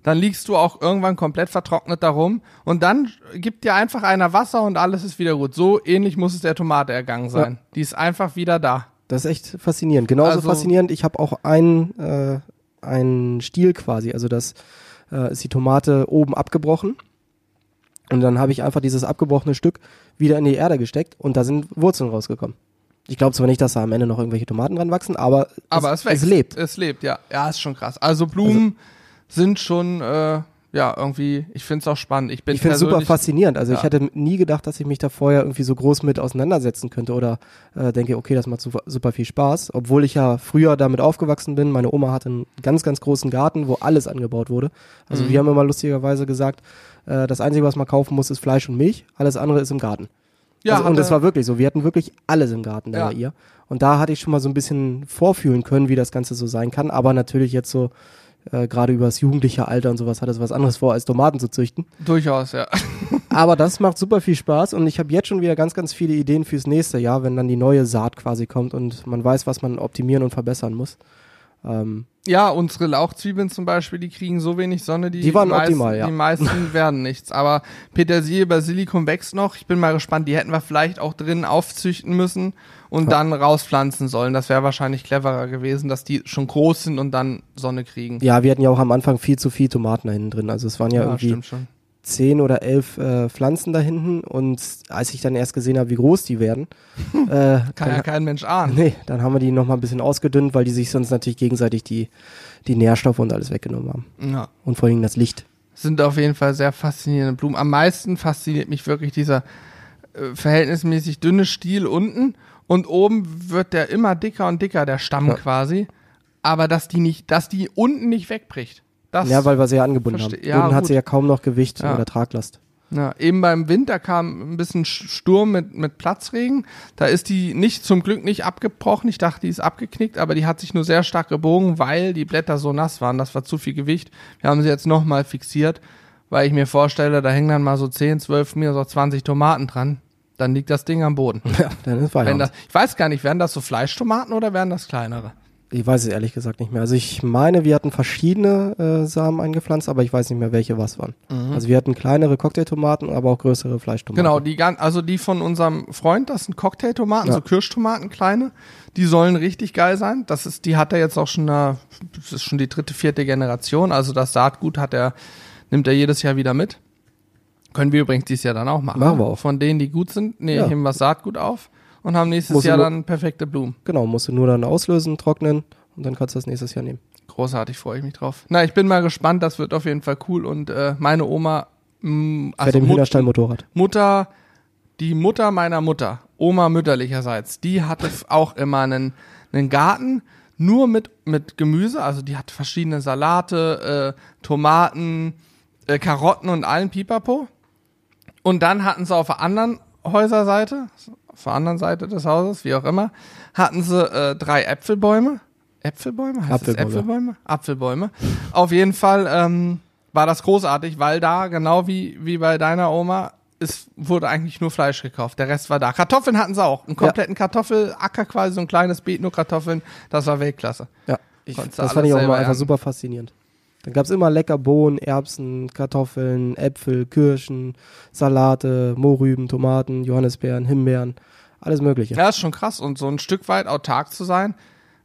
Dann liegst du auch irgendwann komplett vertrocknet darum und dann gibt dir einfach einer Wasser und alles ist wieder gut. So ähnlich muss es der Tomate ergangen sein. Die ist einfach wieder da. Das ist echt faszinierend. Genauso Also- faszinierend. Ich habe auch einen, äh, einen Stiel quasi. Also das äh, ist die Tomate oben abgebrochen. Und dann habe ich einfach dieses abgebrochene Stück wieder in die Erde gesteckt und da sind Wurzeln rausgekommen. Ich glaube zwar nicht, dass da am Ende noch irgendwelche Tomaten dran wachsen, aber, Aber es, es, wächst. es lebt. Es lebt, ja. Ja, ist schon krass. Also Blumen sind schon, äh, ja, irgendwie, ich find's auch spannend. Ich bin Ich finde es super faszinierend. Also ich Ja. hätte nie gedacht, dass ich mich da vorher irgendwie so groß mit auseinandersetzen könnte oder äh, denke, okay, das macht super, super viel Spaß. Obwohl ich ja früher damit aufgewachsen bin. Meine Oma hatte einen ganz, ganz großen Garten, wo alles angebaut wurde. Also Mhm. wir haben immer lustigerweise gesagt, äh, das Einzige, was man kaufen muss, ist Fleisch und Milch. Alles andere ist im Garten. Ja, also, und das war wirklich so. Wir hatten wirklich alles im Garten da Ja. bei ihr. Und da hatte ich schon mal so ein bisschen vorfühlen können, wie das Ganze so sein kann. Aber natürlich jetzt so, äh, gerade über das jugendliche Alter und sowas, hat es was anderes vor, als Tomaten zu züchten. Durchaus, ja. Aber das macht super viel Spaß und ich habe jetzt schon wieder ganz, ganz viele Ideen fürs nächste Jahr, wenn dann die neue Saat quasi kommt und man weiß, was man optimieren und verbessern muss. Ähm, Ja, unsere Lauchzwiebeln zum Beispiel, die kriegen so wenig Sonne, die, Die waren meisten, optimal, ja. die meisten werden nichts. Aber Petersilie, Basilikum wächst noch. Ich bin mal gespannt, die hätten wir vielleicht auch drin aufzüchten müssen und Ja. dann rauspflanzen sollen. Das wäre wahrscheinlich cleverer gewesen, dass die schon groß sind und dann Sonne kriegen. ja, wir hatten ja auch am Anfang viel zu viel Tomaten da hinten drin. Also es waren ja, irgendwie stimmt schon. Zehn oder elf äh, Pflanzen da hinten und als ich dann erst gesehen habe, wie groß die werden, äh, Kann dann, ja kein Mensch ahnen. nee, dann haben wir die nochmal ein bisschen ausgedünnt, weil die sich sonst natürlich gegenseitig die, die Nährstoffe und alles weggenommen haben. Ja. Und vor allem das Licht. Sind auf jeden Fall sehr faszinierende Blumen. Am meisten fasziniert mich wirklich dieser äh, verhältnismäßig dünne Stiel unten und oben wird der immer dicker und dicker, der Stamm Ja. quasi. Aber dass die nicht, dass die unten nicht wegbricht. Das, Ja, weil wir sie ja angebunden haben. ja, Unten hat gut. sie ja kaum noch Gewicht Ja. oder Traglast. Ja, eben beim Winter kam ein bisschen Sch- Sturm mit, mit Platzregen. Da ist die nicht, zum Glück nicht abgebrochen. Ich dachte, die ist abgeknickt, aber die hat sich nur sehr stark gebogen, weil die Blätter so nass waren. Das war zu viel Gewicht. Wir haben sie jetzt nochmal fixiert, weil ich mir vorstelle, da hängen dann mal so 10, 12, mir so 20 Tomaten dran. Dann liegt das Ding am Boden. Ja, dann ist Feierabend. das, ich weiß gar nicht, wären das so Fleischtomaten oder wären das kleinere? Ich weiß es ehrlich gesagt nicht mehr. Also ich meine, wir hatten verschiedene äh, Samen eingepflanzt, aber ich weiß nicht mehr, welche was waren. Also wir hatten kleinere Cocktailtomaten, aber auch größere Fleischtomaten. Genau, die also die von unserem Freund, das sind Cocktailtomaten, Ja. so Kirschtomaten kleine, die sollen richtig geil sein. Das ist, die hat er jetzt auch schon, eine, das ist schon die dritte, vierte Generation. Also das Saatgut hat er, nimmt er jedes Jahr wieder mit. Können wir übrigens dieses Jahr dann auch machen. Machen wir auch. Von denen, die gut sind, nee, Ja. heben wir das Saatgut auf und haben nächstes Musst Jahr nur- dann perfekte Blumen. Genau, musst du nur dann auslösen, trocknen und dann kannst du das nächstes Jahr nehmen. Großartig, freue ich mich drauf. Na, ich bin mal gespannt, das wird auf jeden Fall cool und äh, meine Oma, mh, Bei also dem Mut, Hühnerstall-Motorrad. Mutter, die Mutter meiner Mutter, Oma mütterlicherseits, die hatte auch immer einen, einen Garten, nur mit, mit Gemüse, also die hat verschiedene Salate, äh, Tomaten, äh, Karotten und allen Pipapo. Und dann hatten sie auf der anderen Häuserseite, auf der anderen Seite des Hauses, wie auch immer, hatten sie äh, drei Äpfelbäume. Äpfelbäume? Heißt das Apfelbäume. Äpfelbäume? Apfelbäume. Auf jeden Fall ähm, war das großartig, weil da, genau wie, wie bei deiner Oma, es wurde eigentlich nur Fleisch gekauft. Der Rest war da. Kartoffeln hatten sie auch. Einen kompletten Kartoffelacker quasi, so ein kleines Beet, nur Kartoffeln. Das war Weltklasse. Ja, ich, das fand ich auch mal einfach super faszinierend. Dann gab's immer lecker Bohnen, Erbsen, Kartoffeln, Äpfel, Kirschen, Salate, Mohrrüben, Tomaten, Johannisbeeren, Himbeeren, alles mögliche. Ja, ist schon krass. Und so ein Stück weit autark zu sein,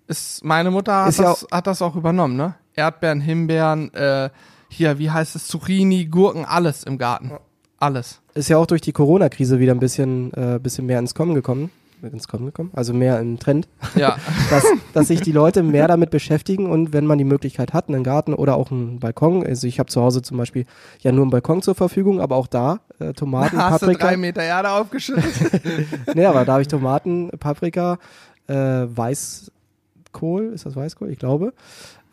ist, meine Mutter hat, Ist ja das, hat das auch übernommen, ne? Erdbeeren, Himbeeren, äh, hier, wie heißt es, Zucchini, Gurken, alles im Garten. Alles. Ist ja auch durch die Corona-Krise wieder ein bisschen, äh, bisschen mehr ins Kommen gekommen. Ins Kommen gekommen? Also mehr im Trend. Ja. dass, dass sich die Leute mehr damit beschäftigen und wenn man die Möglichkeit hat, einen Garten oder auch einen Balkon, also ich habe zu Hause zum Beispiel ja nur einen Balkon zur Verfügung, aber auch da äh, Tomaten, Hast du Paprika. drei Meter Erde aufgeschüttet? nee, aber da habe ich Tomaten, Paprika, äh, Weißkohl, ist das Weißkohl? Ich glaube.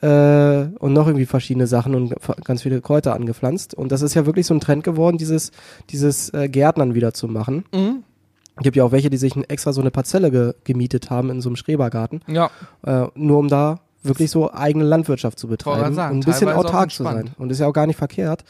Äh, und noch irgendwie verschiedene Sachen und ganz viele Kräuter angepflanzt. Und das ist ja wirklich so ein Trend geworden, dieses, dieses äh, Gärtnern wieder zu machen. mhm. Gibt ja auch welche, die sich extra so eine Parzelle ge gemietet haben in so einem Schrebergarten, Ja. äh, nur um da wirklich so eigene Landwirtschaft zu betreiben sagen, und ein bisschen autark zu sein. Und ist ja auch gar nicht verkehrt,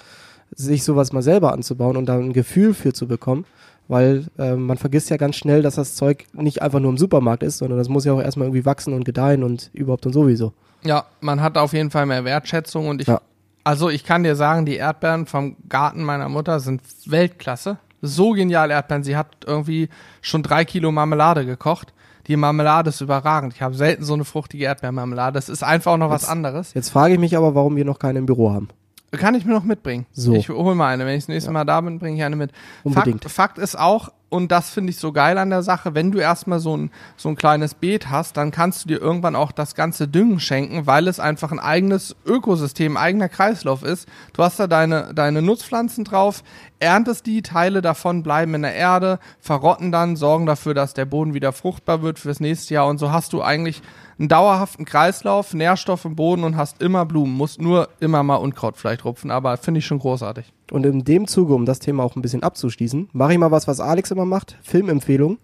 sich sowas mal selber anzubauen und da ein Gefühl für zu bekommen, weil äh, man vergisst ja ganz schnell, dass das Zeug nicht einfach nur im Supermarkt ist, sondern das muss ja auch erstmal irgendwie wachsen und gedeihen und überhaupt und sowieso. Ja, man hat auf jeden Fall mehr Wertschätzung und ich, Ja. also ich kann dir sagen, die Erdbeeren vom Garten meiner Mutter sind Weltklasse. So genial Erdbeeren. Sie hat irgendwie schon drei Kilo Marmelade gekocht. Die Marmelade ist überragend. Ich habe selten so eine fruchtige Erdbeermarmelade. Das ist einfach auch noch was Jetzt- anderes. Jetzt frage ich mich aber, warum wir noch keine im Büro haben. Kann ich mir noch mitbringen. So. Ich hole mal eine. Wenn ich das nächste Mal da bin, bringe ich eine mit. Unbedingt. Fakt, Fakt ist auch, und das finde ich so geil an der Sache, wenn du erstmal so ein, so ein kleines Beet hast, dann kannst du dir irgendwann auch das ganze Düngen schenken, weil es einfach ein eigenes Ökosystem, ein eigener Kreislauf ist. Du hast da deine, deine Nutzpflanzen drauf, erntest die, Teile davon bleiben in der Erde, verrotten dann, sorgen dafür, dass der Boden wieder fruchtbar wird fürs nächste Jahr und so hast du eigentlich einen dauerhaften Kreislauf, Nährstoff im Boden und hast immer Blumen, musst nur immer mal Unkraut vielleicht rupfen, aber finde ich schon großartig. Und in dem Zuge, um das Thema auch ein bisschen abzuschließen, mache ich mal was, was Alex immer macht, Filmempfehlung.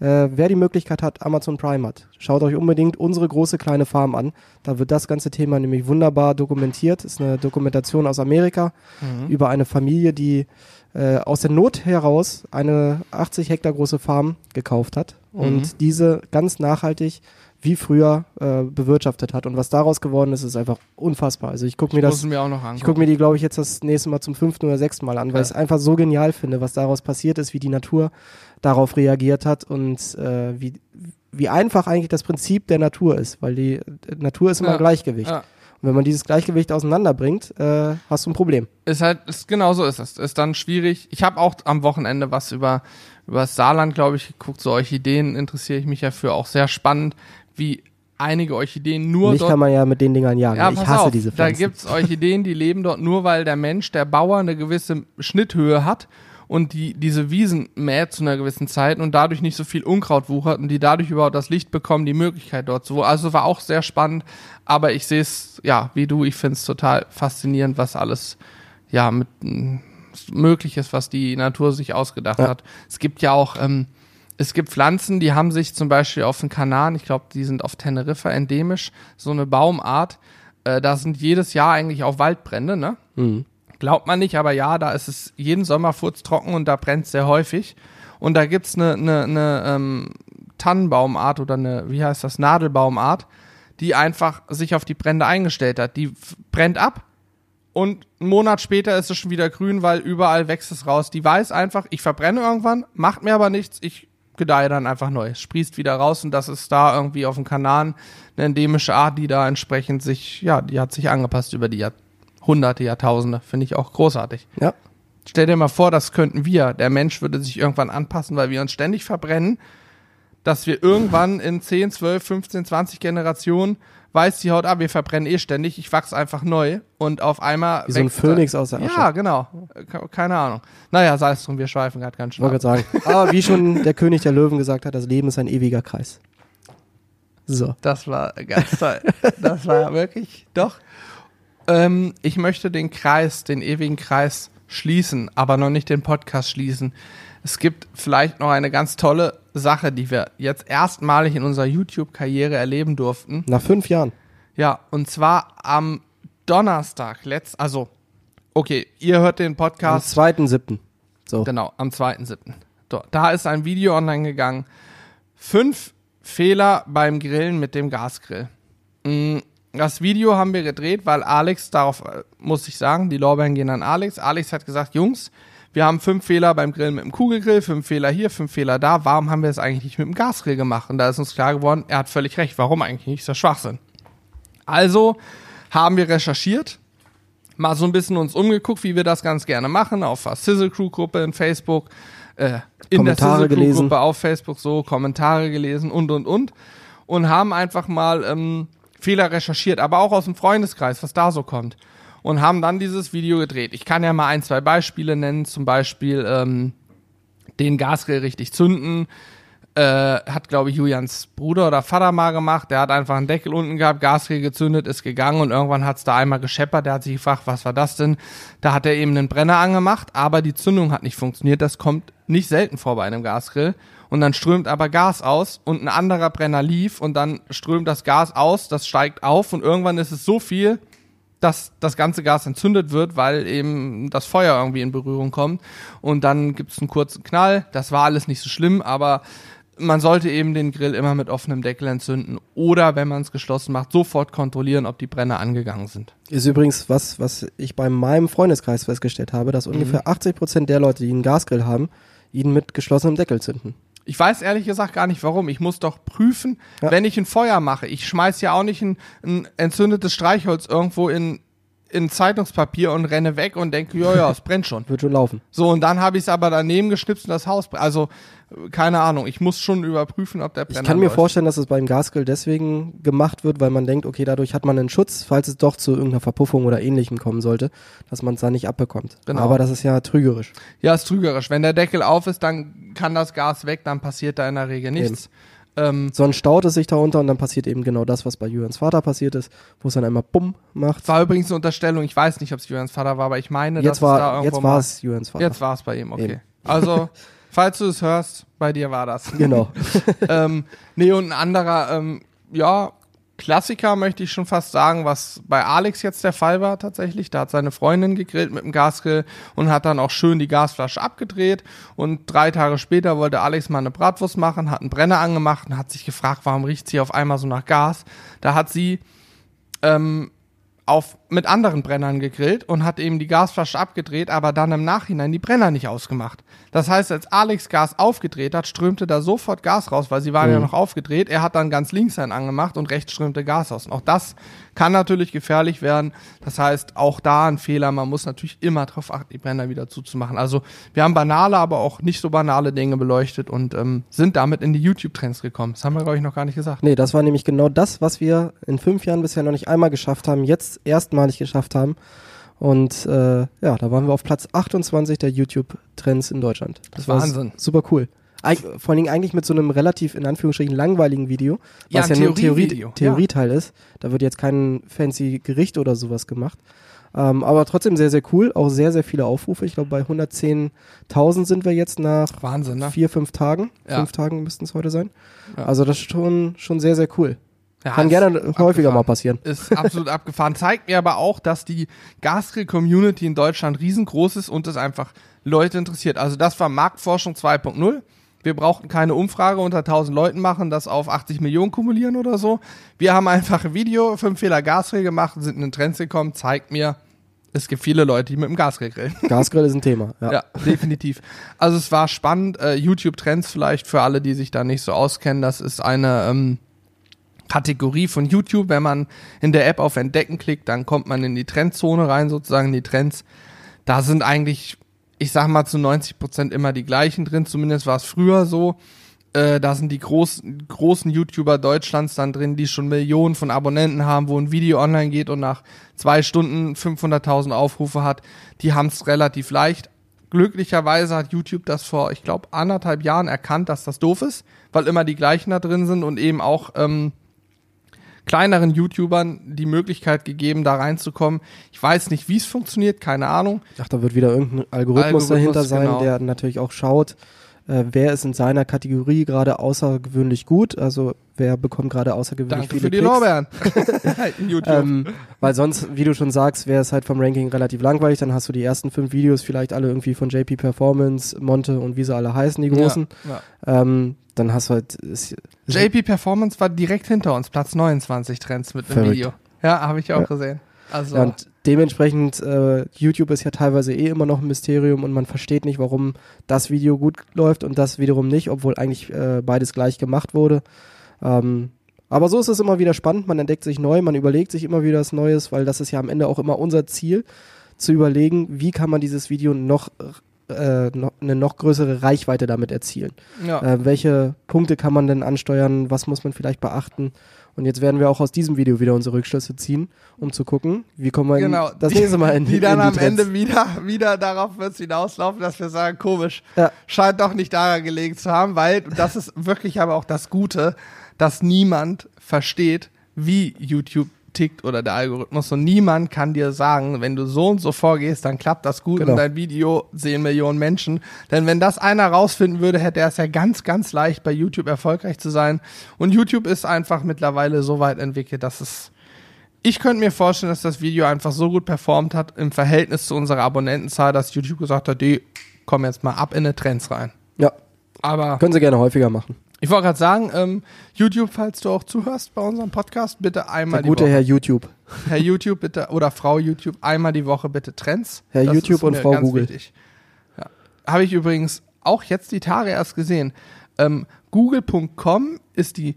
Äh, wer die Möglichkeit hat, Amazon Prime hat, schaut euch unbedingt unsere große kleine Farm an. Da wird das ganze Thema nämlich wunderbar dokumentiert. Ist eine Dokumentation aus Amerika über eine Familie, die äh, aus der Not heraus eine 80 Hektar große Farm gekauft hat und Mhm. diese ganz nachhaltig wie früher äh, bewirtschaftet hat. Und was daraus geworden ist, ist einfach unfassbar. Also ich gucke mir das mir auch noch ich gucke mir die, glaube ich, jetzt das nächste Mal zum fünften oder sechsten Mal an, weil Ja. ich es einfach so genial finde, was daraus passiert ist, wie die Natur darauf reagiert hat und äh, wie, wie einfach eigentlich das Prinzip der Natur ist, weil die Natur ist immer Ja. ein Gleichgewicht. Ja. Und wenn man dieses Gleichgewicht auseinanderbringt, äh, hast du ein Problem. Ist halt, ist, genau so ist es. Ist dann schwierig. Ich habe auch am Wochenende was über, über das Saarland, glaube ich, geguckt. So Orchideen interessiere ich mich ja für. Auch sehr spannend, wie einige Orchideen nur Mich dort kann man ja mit den Dingern jagen. Ja, ich hasse auf, diese da Pflanzen. gibt's Orchideen, die leben dort nur, weil der Mensch, der Bauer, eine gewisse Schnitthöhe hat und die diese Wiesen mäht zu einer gewissen Zeit und dadurch nicht so viel Unkraut wuchert und die dadurch überhaupt das Licht bekommen, die Möglichkeit dort zu. Also war auch sehr spannend, aber ich sehe es, ja, wie du, ich finde es total faszinierend, was alles, ja, mit möglich ist, was die Natur sich ausgedacht Ja. hat. Es gibt ja auch, ähm, es gibt Pflanzen, die haben sich zum Beispiel auf den Kanaren, ich glaube, die sind auf Teneriffa endemisch, so eine Baumart. Äh, da sind jedes Jahr eigentlich auch Waldbrände, ne? Mhm. Glaubt man nicht, aber ja, da ist es jeden Sommer furztrocken und da brennt sehr häufig. Und da gibt's eine, eine, eine ähm, Tannenbaumart oder eine, wie heißt das, Nadelbaumart, die einfach sich auf die Brände eingestellt hat. Die brennt ab und einen Monat später ist es schon wieder grün, weil überall wächst es raus. Die weiß einfach, ich verbrenne irgendwann, macht mir aber nichts, ich gedeihe dann einfach neu. Sprießt wieder raus und das ist da irgendwie auf dem Kanal eine endemische Art, die da entsprechend sich, ja, die hat sich angepasst über die Jahrhunderte, Jahrtausende. Finde ich auch großartig. Ja. Stell dir mal vor, das könnten wir. Der Mensch würde sich irgendwann anpassen, weil wir uns ständig verbrennen. dass wir irgendwann in 10, 12, 15, 20 Generationen weiß die Haut, ah, wir verbrennen eh ständig, ich wachse einfach neu und auf einmal. Wie so ein Phönix aus der Asche. Ja, genau. Ke- Keine Ahnung. Naja, sei es drum, wir schweifen gerade ganz Ich schön. wollte ab. gerade sagen. Aber wie schon der König der Löwen gesagt hat, das Leben ist ein ewiger Kreis. So. Das war ganz toll. Das war wirklich, doch. Ähm, ich möchte den Kreis, den ewigen Kreis schließen, aber noch nicht den Podcast schließen. Es gibt vielleicht noch eine ganz tolle Sache, die wir jetzt erstmalig in unserer YouTube-Karriere erleben durften. Nach fünf Jahren. Ja, und zwar am Donnerstag, letzt, also, okay, ihr hört den Am Podcast. zweiten siebten. So. Genau, am 2.7. So, Da ist ein Video online gegangen. Fünf Fehler beim Grillen mit dem Gasgrill. Mm, Das Video haben wir gedreht, weil Alex, darauf äh, muss ich sagen, die Lorbeeren gehen an Alex. Alex hat gesagt, Jungs, wir haben fünf Fehler beim Grillen mit dem Kugelgrill, fünf Fehler hier, fünf Fehler da. Warum haben wir es eigentlich nicht mit dem Gasgrill gemacht? Und da ist uns klar geworden, er hat völlig recht. Warum eigentlich nicht? Ist das Schwachsinn. Also haben wir recherchiert, mal so ein bisschen uns umgeguckt, wie wir das ganz gerne machen, auf der Sizzle Crew Gruppe in Facebook, äh, in Kommentare der Sizzle Crew gelesen. Gruppe auf Facebook so, Kommentare gelesen und und und und haben einfach mal ähm, Fehler recherchiert, aber auch aus dem Freundeskreis, was da so kommt und haben dann dieses Video gedreht. Ich kann ja mal ein, zwei Beispiele nennen, zum Beispiel ähm, den Gasgrill richtig zünden, äh, hat, glaube ich, Julians Bruder oder Vater mal gemacht. Der hat einfach einen Deckel unten gehabt, Gasgrill gezündet, ist gegangen und irgendwann hat's da einmal gescheppert. Der hat sich gefragt, was war das denn? Da hat er eben einen Brenner angemacht, aber die Zündung hat nicht funktioniert. Das kommt nicht selten vor bei einem Gasgrill. Und dann strömt aber Gas aus und ein anderer Brenner lief und dann strömt das Gas aus, das steigt auf und irgendwann ist es so viel, dass das ganze Gas entzündet wird, weil eben das Feuer irgendwie in Berührung kommt. Und dann gibt es einen kurzen Knall. Das war alles nicht so schlimm, aber man sollte eben den Grill immer mit offenem Deckel entzünden oder, wenn man es geschlossen macht, sofort kontrollieren, ob die Brenner angegangen sind. Ist übrigens was, was ich bei meinem Freundeskreis festgestellt habe, Mhm. dass ungefähr 80 Prozent der Leute, die einen Gasgrill haben, ihn mit geschlossenem Deckel zünden. Ich weiß ehrlich gesagt gar nicht warum. Ich muss doch prüfen, Ja. wenn ich ein Feuer mache. Ich schmeiß ja auch nicht ein, ein entzündetes Streichholz irgendwo in, in Zeitungspapier und renne weg und denke, ja, ja, es brennt schon. Wird schon laufen. So, und dann habe ich es aber daneben geschnipst und das Haus. Also, keine Ahnung. Ich muss schon überprüfen, ob der Brenner Ich kann mir läuft. vorstellen, dass es beim Gasgrill deswegen gemacht wird, weil man denkt, okay, dadurch hat man einen Schutz, falls es doch zu irgendeiner Verpuffung oder ähnlichem kommen sollte, dass man es da nicht abbekommt. Genau. Aber das ist ja trügerisch. Ja, ist trügerisch. Wenn der Deckel auf ist, dann kann das Gas weg, dann passiert da in der Regel nichts. Ähm, Sonst staut es sich darunter und dann passiert eben genau das, was bei Jürgens Vater passiert ist, wo es dann einmal bumm macht. war übrigens eine Unterstellung. Ich weiß nicht, ob es Jürgens Vater war, aber ich meine, dass Jetzt es da war, irgendwo jetzt war es Jürgens Vater. Jetzt war es bei ihm, okay. Eben. Also, falls du es hörst, bei dir war das. Genau. ähm, nee, und ein anderer, ähm, ja, Klassiker möchte ich schon fast sagen, was bei Alex jetzt der Fall war tatsächlich. Da hat seine Freundin gegrillt mit dem Gasgrill und hat dann auch schön die Gasflasche abgedreht. Und drei Tage später wollte Alex mal eine Bratwurst machen, hat einen Brenner angemacht und hat sich gefragt, warum riecht sie auf einmal so nach Gas. Da hat sie ähm, auf, mit anderen Brennern gegrillt und hat eben die Gasflasche abgedreht, aber dann im Nachhinein die Brenner nicht ausgemacht. Das heißt, als Alex Gas aufgedreht hat, strömte da sofort Gas raus, weil sie waren ja noch aufgedreht. Er hat dann ganz links einen angemacht und rechts strömte Gas aus. Und auch das kann natürlich gefährlich werden. Das heißt, auch da ein Fehler. Man muss natürlich immer darauf achten, die Brenner wieder zuzumachen. Also wir haben banale, aber auch nicht so banale Dinge beleuchtet und ähm, sind damit in die YouTube-Trends gekommen. Das haben wir, glaube ich, noch gar nicht gesagt. Nee, das war nämlich genau das, was wir in fünf Jahren bisher noch nicht einmal geschafft haben, jetzt erstmalig geschafft haben. Und äh, ja, da waren wir auf Platz 28 der YouTube-Trends in Deutschland. Das war Wahnsinn. s- super cool. Eig vor allen Dingen eigentlich mit so einem relativ, in Anführungsstrichen, langweiligen Video, Ja, was ein ja, nur ein Theorie Theorievideo, ja. Theorieteil ist. Da wird jetzt kein fancy Gericht oder sowas gemacht. Ähm, aber trotzdem sehr, sehr cool. Auch sehr, sehr viele Aufrufe. Ich glaube, bei 110.000 sind wir jetzt nach Wahnsinn, ne? vier, fünf Tagen. Ja. Fünf Tagen müssten es heute sein. Ja. Also das ist schon, schon sehr, sehr cool. Ja, Kann gerne häufiger abgefahren. mal passieren. ist absolut abgefahren. Zeigt mir aber auch, dass die Gasgrill-Community in Deutschland riesengroß ist und es einfach Leute interessiert. Also das war Marktforschung 2.0. Wir brauchten keine Umfrage unter 1000 Leuten machen, das auf 80 Millionen kumulieren oder so. Wir haben einfach ein Video, fünf Fehler Gasgrill gemacht, sind in den Trends gekommen, zeigt mir, es gibt viele Leute, die mit dem Gasgrill grillen. Gasgrill ist ein Thema. Ja. Ja, definitiv. Also es war spannend. Äh, YouTube-Trends vielleicht für alle, die sich da nicht so auskennen. Das ist eine ähm, Kategorie von YouTube. Wenn man in der App auf Entdecken klickt, dann kommt man in die Trendzone rein, sozusagen in die Trends. Da sind eigentlich, ich sag mal, zu 90 Prozent immer die gleichen drin. Zumindest war es früher so. Äh, da sind die groß, großen YouTuber Deutschlands dann drin, die schon Millionen von Abonnenten haben, wo ein Video online geht und nach zwei Stunden 500.000 Aufrufe hat. Die haben es relativ leicht. Glücklicherweise hat YouTube das vor, ich glaube, anderthalb Jahren erkannt, dass das doof ist, weil immer die gleichen da drin sind und eben auch ähm, kleineren YouTubern die Möglichkeit gegeben, da reinzukommen. Ich weiß nicht, wie es funktioniert, keine Ahnung. Ach, da wird wieder irgendein Algorithmus, Algorithmus, dahinter sein, genau. der natürlich auch schaut, äh, wer ist in seiner Kategorie gerade außergewöhnlich gut, also wer bekommt gerade außergewöhnlich Danke viele für die Klicks. Lorbeeren. In YouTube. Ähm, weil sonst, wie du schon sagst, wäre es halt vom Ranking relativ langweilig. Dann hast du die ersten fünf Videos vielleicht alle irgendwie von JP Performance, Monte und wie sie alle heißen, die großen. Ja, ja. Ähm, dann hast du halt. Ist, JP Performance war direkt hinter uns, Platz 29 Trends mit dem Verrückt. Video. Ja, habe ich auch Ja. gesehen. Also, Ja, und dementsprechend, äh, YouTube ist ja teilweise eh immer noch ein Mysterium und man versteht nicht, warum das Video gut läuft und das wiederum nicht, obwohl eigentlich äh, beides gleich gemacht wurde. Ähm, aber so ist es immer wieder spannend, man entdeckt sich neu, man überlegt sich immer wieder was Neues, weil das ist ja am Ende auch immer unser Ziel, zu überlegen, wie kann man dieses Video noch, äh, noch eine noch größere Reichweite damit erzielen. ja. Äh, welche Punkte kann man denn ansteuern? Was muss man vielleicht beachten? Und jetzt werden wir auch aus diesem Video wieder unsere Rückschlüsse ziehen, um zu gucken, wie kommen wir in- Genau. das nächste Mal in die dann in am Trends. Ende wieder, wieder darauf wird es hinauslaufen, dass wir sagen, komisch, Ja. scheint doch nicht daran gelegen zu haben, weil das ist wirklich aber auch das Gute, dass niemand versteht, wie YouTube tickt oder der Algorithmus und niemand kann dir sagen, wenn du so und so vorgehst, dann klappt das gut Genau. und dein Video sehen Millionen Menschen. Denn wenn das einer rausfinden würde, hätte er es ja ganz, ganz leicht bei YouTube erfolgreich zu sein. Und YouTube ist einfach mittlerweile so weit entwickelt, dass es ich könnte mir vorstellen, dass das Video einfach so gut performt hat im Verhältnis zu unserer Abonnentenzahl, dass YouTube gesagt hat, die kommen jetzt mal ab in die Trends rein. Ja, Aber können sie gerne häufiger machen. Ich wollte gerade sagen, ähm, YouTube, falls du auch zuhörst bei unserem Podcast, bitte einmal Der gute die Woche. Herr YouTube. Herr YouTube bitte oder Frau YouTube einmal die Woche bitte Trends. Herr Das YouTube und Frau Google. wichtig. Ja. Habe ich übrigens auch jetzt die Tage erst gesehen. Ähm, Google.com ist die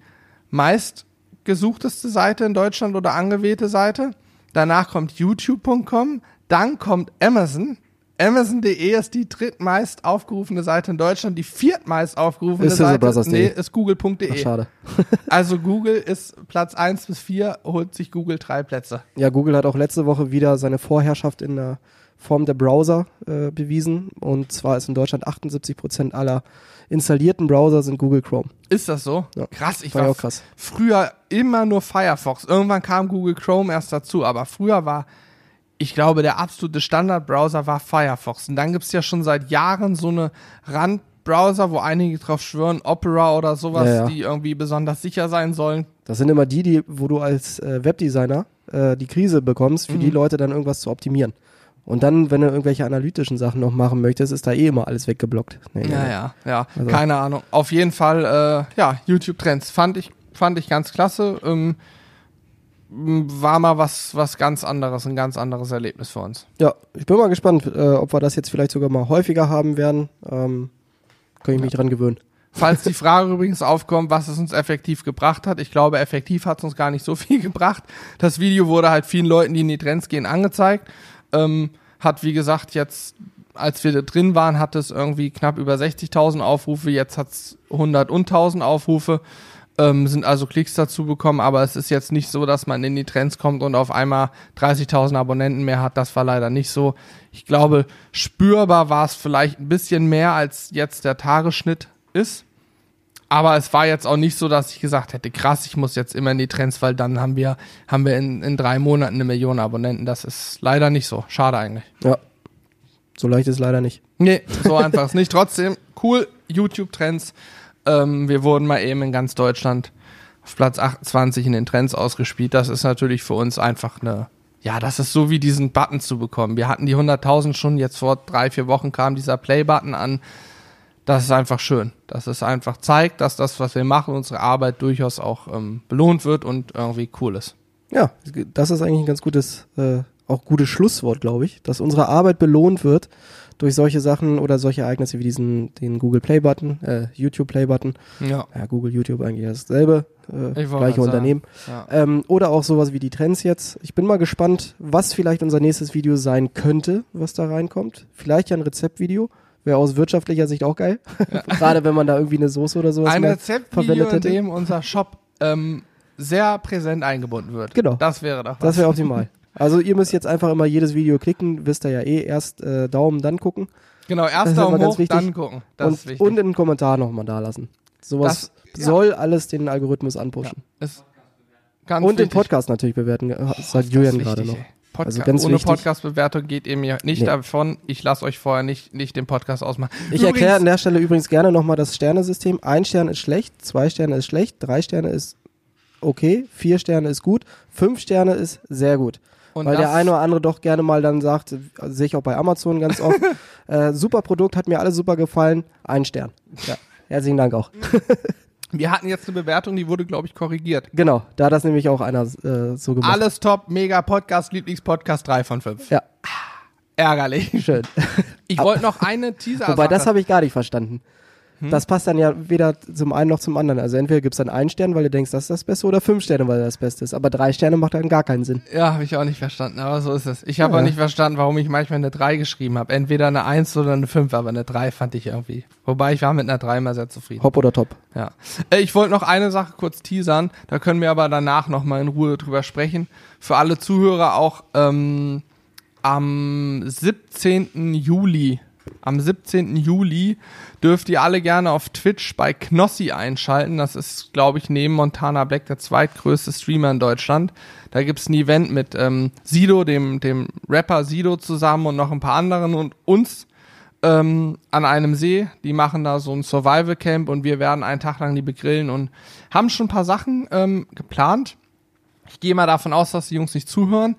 meistgesuchteste Seite in Deutschland oder angewählte Seite. Danach kommt YouTube.com, dann kommt Amazon. Amazon.de ist die drittmeist aufgerufene Seite in Deutschland. Die viertmeist aufgerufene Ist Seite nee, ist Google.de. Schade. Also Google ist Platz 1 bis 4, holt sich Google drei Plätze. Ja, Google hat auch letzte Woche wieder seine Vorherrschaft in der Form der Browser äh, bewiesen. Und zwar ist in Deutschland 78 Prozent aller installierten Browser sind Google Chrome. Ist das so? Ja. Krass, ich war ich auch krass. früher immer nur Firefox. Irgendwann kam Google Chrome erst dazu, aber früher war, ich glaube, der absolute Standardbrowser war Firefox. Und dann gibt's ja schon seit Jahren so eine Randbrowser, wo einige drauf schwören, Opera oder sowas, Ja, ja. die irgendwie besonders sicher sein sollen. Das sind immer die, die wo du als äh, Webdesigner äh, die Krise bekommst, für die Mhm. Leute dann irgendwas zu optimieren. Und dann, wenn du irgendwelche analytischen Sachen noch machen möchtest, ist da eh immer alles weggeblockt. Nee, Ja, nee. ja, ja. Also- Keine Ahnung. Auf jeden Fall, äh, ja, YouTube-Trends fand ich, fand ich ganz klasse. Ähm, war mal was, was ganz anderes, ein ganz anderes Erlebnis für uns. Ja, ich bin mal gespannt, äh, ob wir das jetzt vielleicht sogar mal häufiger haben werden. Ähm, kann ich mich dran gewöhnen. Falls die Frage übrigens aufkommt, was es uns effektiv gebracht hat, ich glaube, effektiv hat es uns gar nicht so viel gebracht. Das Video wurde halt vielen Leuten, die in die Trends gehen, angezeigt. Ähm, hat, wie gesagt, jetzt, als wir da drin waren, hat es irgendwie knapp über 60.000 Aufrufe, jetzt hat es 100 und 1000 Aufrufe. Ähm, sind also Klicks dazu bekommen, aber es ist jetzt nicht so, dass man in die Trends kommt und auf einmal 30.000 Abonnenten mehr hat. Das war leider nicht so. Ich glaube, spürbar war es vielleicht ein bisschen mehr, als jetzt der Tagesschnitt ist. Aber es war jetzt auch nicht so, dass ich gesagt hätte, krass, ich muss jetzt immer in die Trends, weil dann haben wir, haben wir in, in drei Monaten eine Million Abonnenten. Das ist leider nicht so. Schade eigentlich. Ja. So leicht ist leider nicht. Nee, so einfach ist nicht. Trotzdem, cool, YouTube-Trends. Ähm, wir wurden mal eben in ganz Deutschland auf Platz 28 in den Trends ausgespielt. Das ist natürlich für uns einfach eine, ja, das ist so wie diesen Button zu bekommen. Wir hatten die 100.000 schon, jetzt vor drei, vier Wochen kam dieser Play-Button an. Das ist einfach schön. Das ist einfach zeigt, dass das, was wir machen, unsere Arbeit durchaus auch ähm, belohnt wird und irgendwie cool ist. Ja, das ist eigentlich ein ganz gutes, äh, auch gutes Schlusswort, glaube ich, dass unsere Arbeit belohnt wird durch solche Sachen oder solche Ereignisse wie diesen, den Google Play Button, äh, YouTube Play Button. Ja. Ja, Google, YouTube eigentlich dasselbe, äh, gleiche Unternehmen. ja. Ähm, oder auch sowas wie die Trends jetzt. Ich bin mal gespannt, was vielleicht unser nächstes Video sein könnte, was da reinkommt. Vielleicht ja ein Rezeptvideo. Wäre aus wirtschaftlicher Sicht auch geil. Gerade wenn man da irgendwie eine Soße oder sowas Ein verwendet in hätte. dem unser Shop ähm, sehr präsent eingebunden wird. Genau. Das wäre doch was. Das wäre optimal. Also ihr müsst jetzt einfach immer jedes Video klicken, wisst ihr ja eh, erst äh, Daumen, dann gucken. genau, erst Daumen hoch, wichtig. dann gucken. Das und, und in den Kommentar nochmal da lassen. Sowas Das- ja. soll alles den Algorithmus anpushen. ganz Und den wichtig. Podcast natürlich bewerten, äh, sagt Julian gerade noch. Podca Also ganz Ohne. Podcast-Bewertung geht ihr mir nicht Nee. davon. Ich lasse euch vorher nicht, nicht den Podcast ausmachen. Ich erkläre an der Stelle übrigens gerne nochmal das Sternesystem. Ein Stern ist schlecht, zwei Sterne ist schlecht, drei Sterne ist okay, vier Sterne ist gut, fünf Sterne ist sehr gut. Und Weil der eine oder andere doch gerne mal dann sagt, sehe ich auch bei Amazon ganz oft, äh, super Produkt, hat mir alles super gefallen, ein Stern. Ja, herzlichen Dank auch. Wir hatten jetzt eine Bewertung, die wurde, glaube ich, korrigiert. Genau, da hat das nämlich auch einer äh, so gemacht. Alles top, mega Podcast, Lieblingspodcast 3 von 5. Ja, Ärgerlich. schön. Ich wollte noch eine Teaser Wobei, das habe ich gar nicht verstanden. Hm? Das passt dann ja weder zum einen noch zum anderen. Also entweder gibt's dann einen Stern, weil du denkst, das ist das Beste, oder fünf Sterne, weil das das Beste ist. Aber drei Sterne macht dann gar keinen Sinn. Ja, habe ich auch nicht verstanden, aber so ist es. Ich habe Ja. auch nicht verstanden, warum ich manchmal eine 3 geschrieben habe. Entweder eine 1 oder eine 5, aber eine 3 fand ich irgendwie. Wobei ich war mit einer 3 immer sehr zufrieden. Hopp oder top. Ja. Äh, Ich wollte noch eine Sache kurz teasern, da können wir aber danach nochmal in Ruhe drüber sprechen. Für alle Zuhörer auch ähm, am 17. Juli. Am 17. Juli dürft ihr alle gerne auf Twitch bei Knossi einschalten. Das ist, glaube ich, neben Montana Black der zweitgrößte Streamer in Deutschland. Da gibt's ein Event mit ähm, Sido, dem, dem Rapper Sido zusammen und noch ein paar anderen und uns ähm, an einem See. Die machen da so ein Survival Camp und wir werden einen Tag lang die begrillen und haben schon ein paar Sachen ähm, geplant. Ich gehe mal davon aus, dass die Jungs nicht zuhören.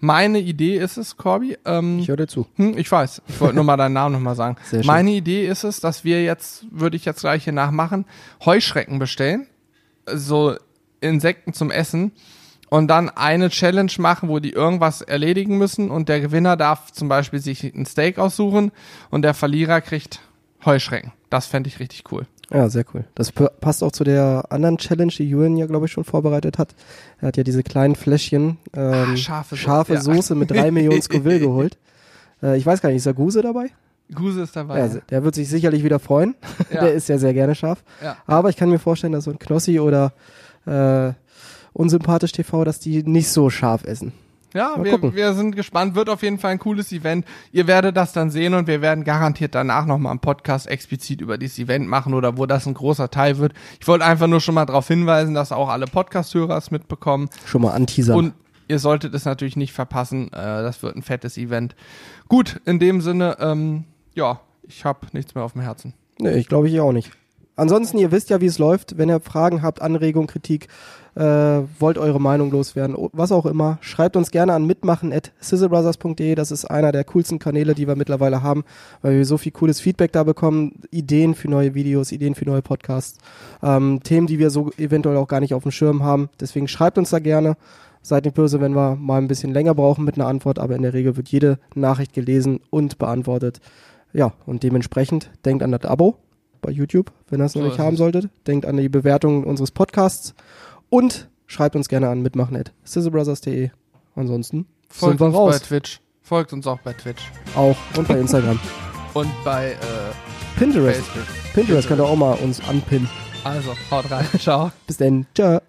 Meine Idee ist es, Corby. Ähm, Ich höre dir zu. hm, ich weiß. Ich wollte nur mal deinen Namen nochmal sagen. Sehr schön. Meine Idee ist es, dass wir jetzt, würde ich jetzt gleich hier nachmachen, Heuschrecken bestellen. So Insekten zum Essen. Und dann eine Challenge machen, wo die irgendwas erledigen müssen. Und der Gewinner darf zum Beispiel sich ein Steak aussuchen. Und der Verlierer kriegt Heuschrecken. Das fände ich richtig cool. Ja, sehr cool. Das passt auch zu der anderen Challenge, die Julian ja, glaube ich, schon vorbereitet hat. Er hat ja diese kleinen Fläschchen ähm, Ah, scharfe Soße, scharfe ja. Soße mit drei Millionen Scoville geholt. Äh, ich weiß gar nicht, ist da Guse dabei? Guse ist dabei. Ja, der wird sich sicherlich wieder freuen. Ja. Der ist ja sehr gerne scharf. Ja. Aber ich kann mir vorstellen, dass so ein Knossi oder äh, Unsympathisch TV, dass die nicht so scharf essen. Ja, Mal wir, gucken. wir sind gespannt. Wird auf jeden Fall ein cooles Event. Ihr werdet das dann sehen und wir werden garantiert danach nochmal einen Podcast explizit über dieses Event machen oder wo das ein großer Teil wird. Ich wollte einfach nur schon mal darauf hinweisen, dass auch alle Podcast-Hörer es mitbekommen. Schon mal anteasern. Und ihr solltet es natürlich nicht verpassen. Äh, das wird ein fettes Event. Gut, in dem Sinne, ähm, ja, ich habe nichts mehr auf dem Herzen. Nee, ich glaube ich auch nicht. Ansonsten, ihr wisst ja, wie es läuft. Wenn ihr Fragen habt, Anregungen, Kritik, äh, wollt eure Meinung loswerden, was auch immer, schreibt uns gerne an mitmachen at sizzlebrothers.de. Das ist einer der coolsten Kanäle, die wir mittlerweile haben, weil wir so viel cooles Feedback da bekommen. Ideen für neue Videos, Ideen für neue Podcasts, ähm, Themen, die wir so eventuell auch gar nicht auf dem Schirm haben. Deswegen schreibt uns da gerne. Seid nicht böse, wenn wir mal ein bisschen länger brauchen mit einer Antwort, aber in der Regel wird jede Nachricht gelesen und beantwortet. Ja, und dementsprechend denkt an das Abo bei YouTube, wenn ihr es noch So nicht haben solltet. Denkt an die Bewertung unseres Podcasts und schreibt uns gerne an mitmachen at sizzlebrothers.de. Ansonsten Folgt sind wir uns raus. bei Twitch. Folgt uns auch bei Twitch. Auch und bei Instagram. Und bei äh, Pinterest. Facebook. Pinterest könnt ihr auch mal uns anpinnen. Also, haut rein. Ciao. Bis dann. Ciao.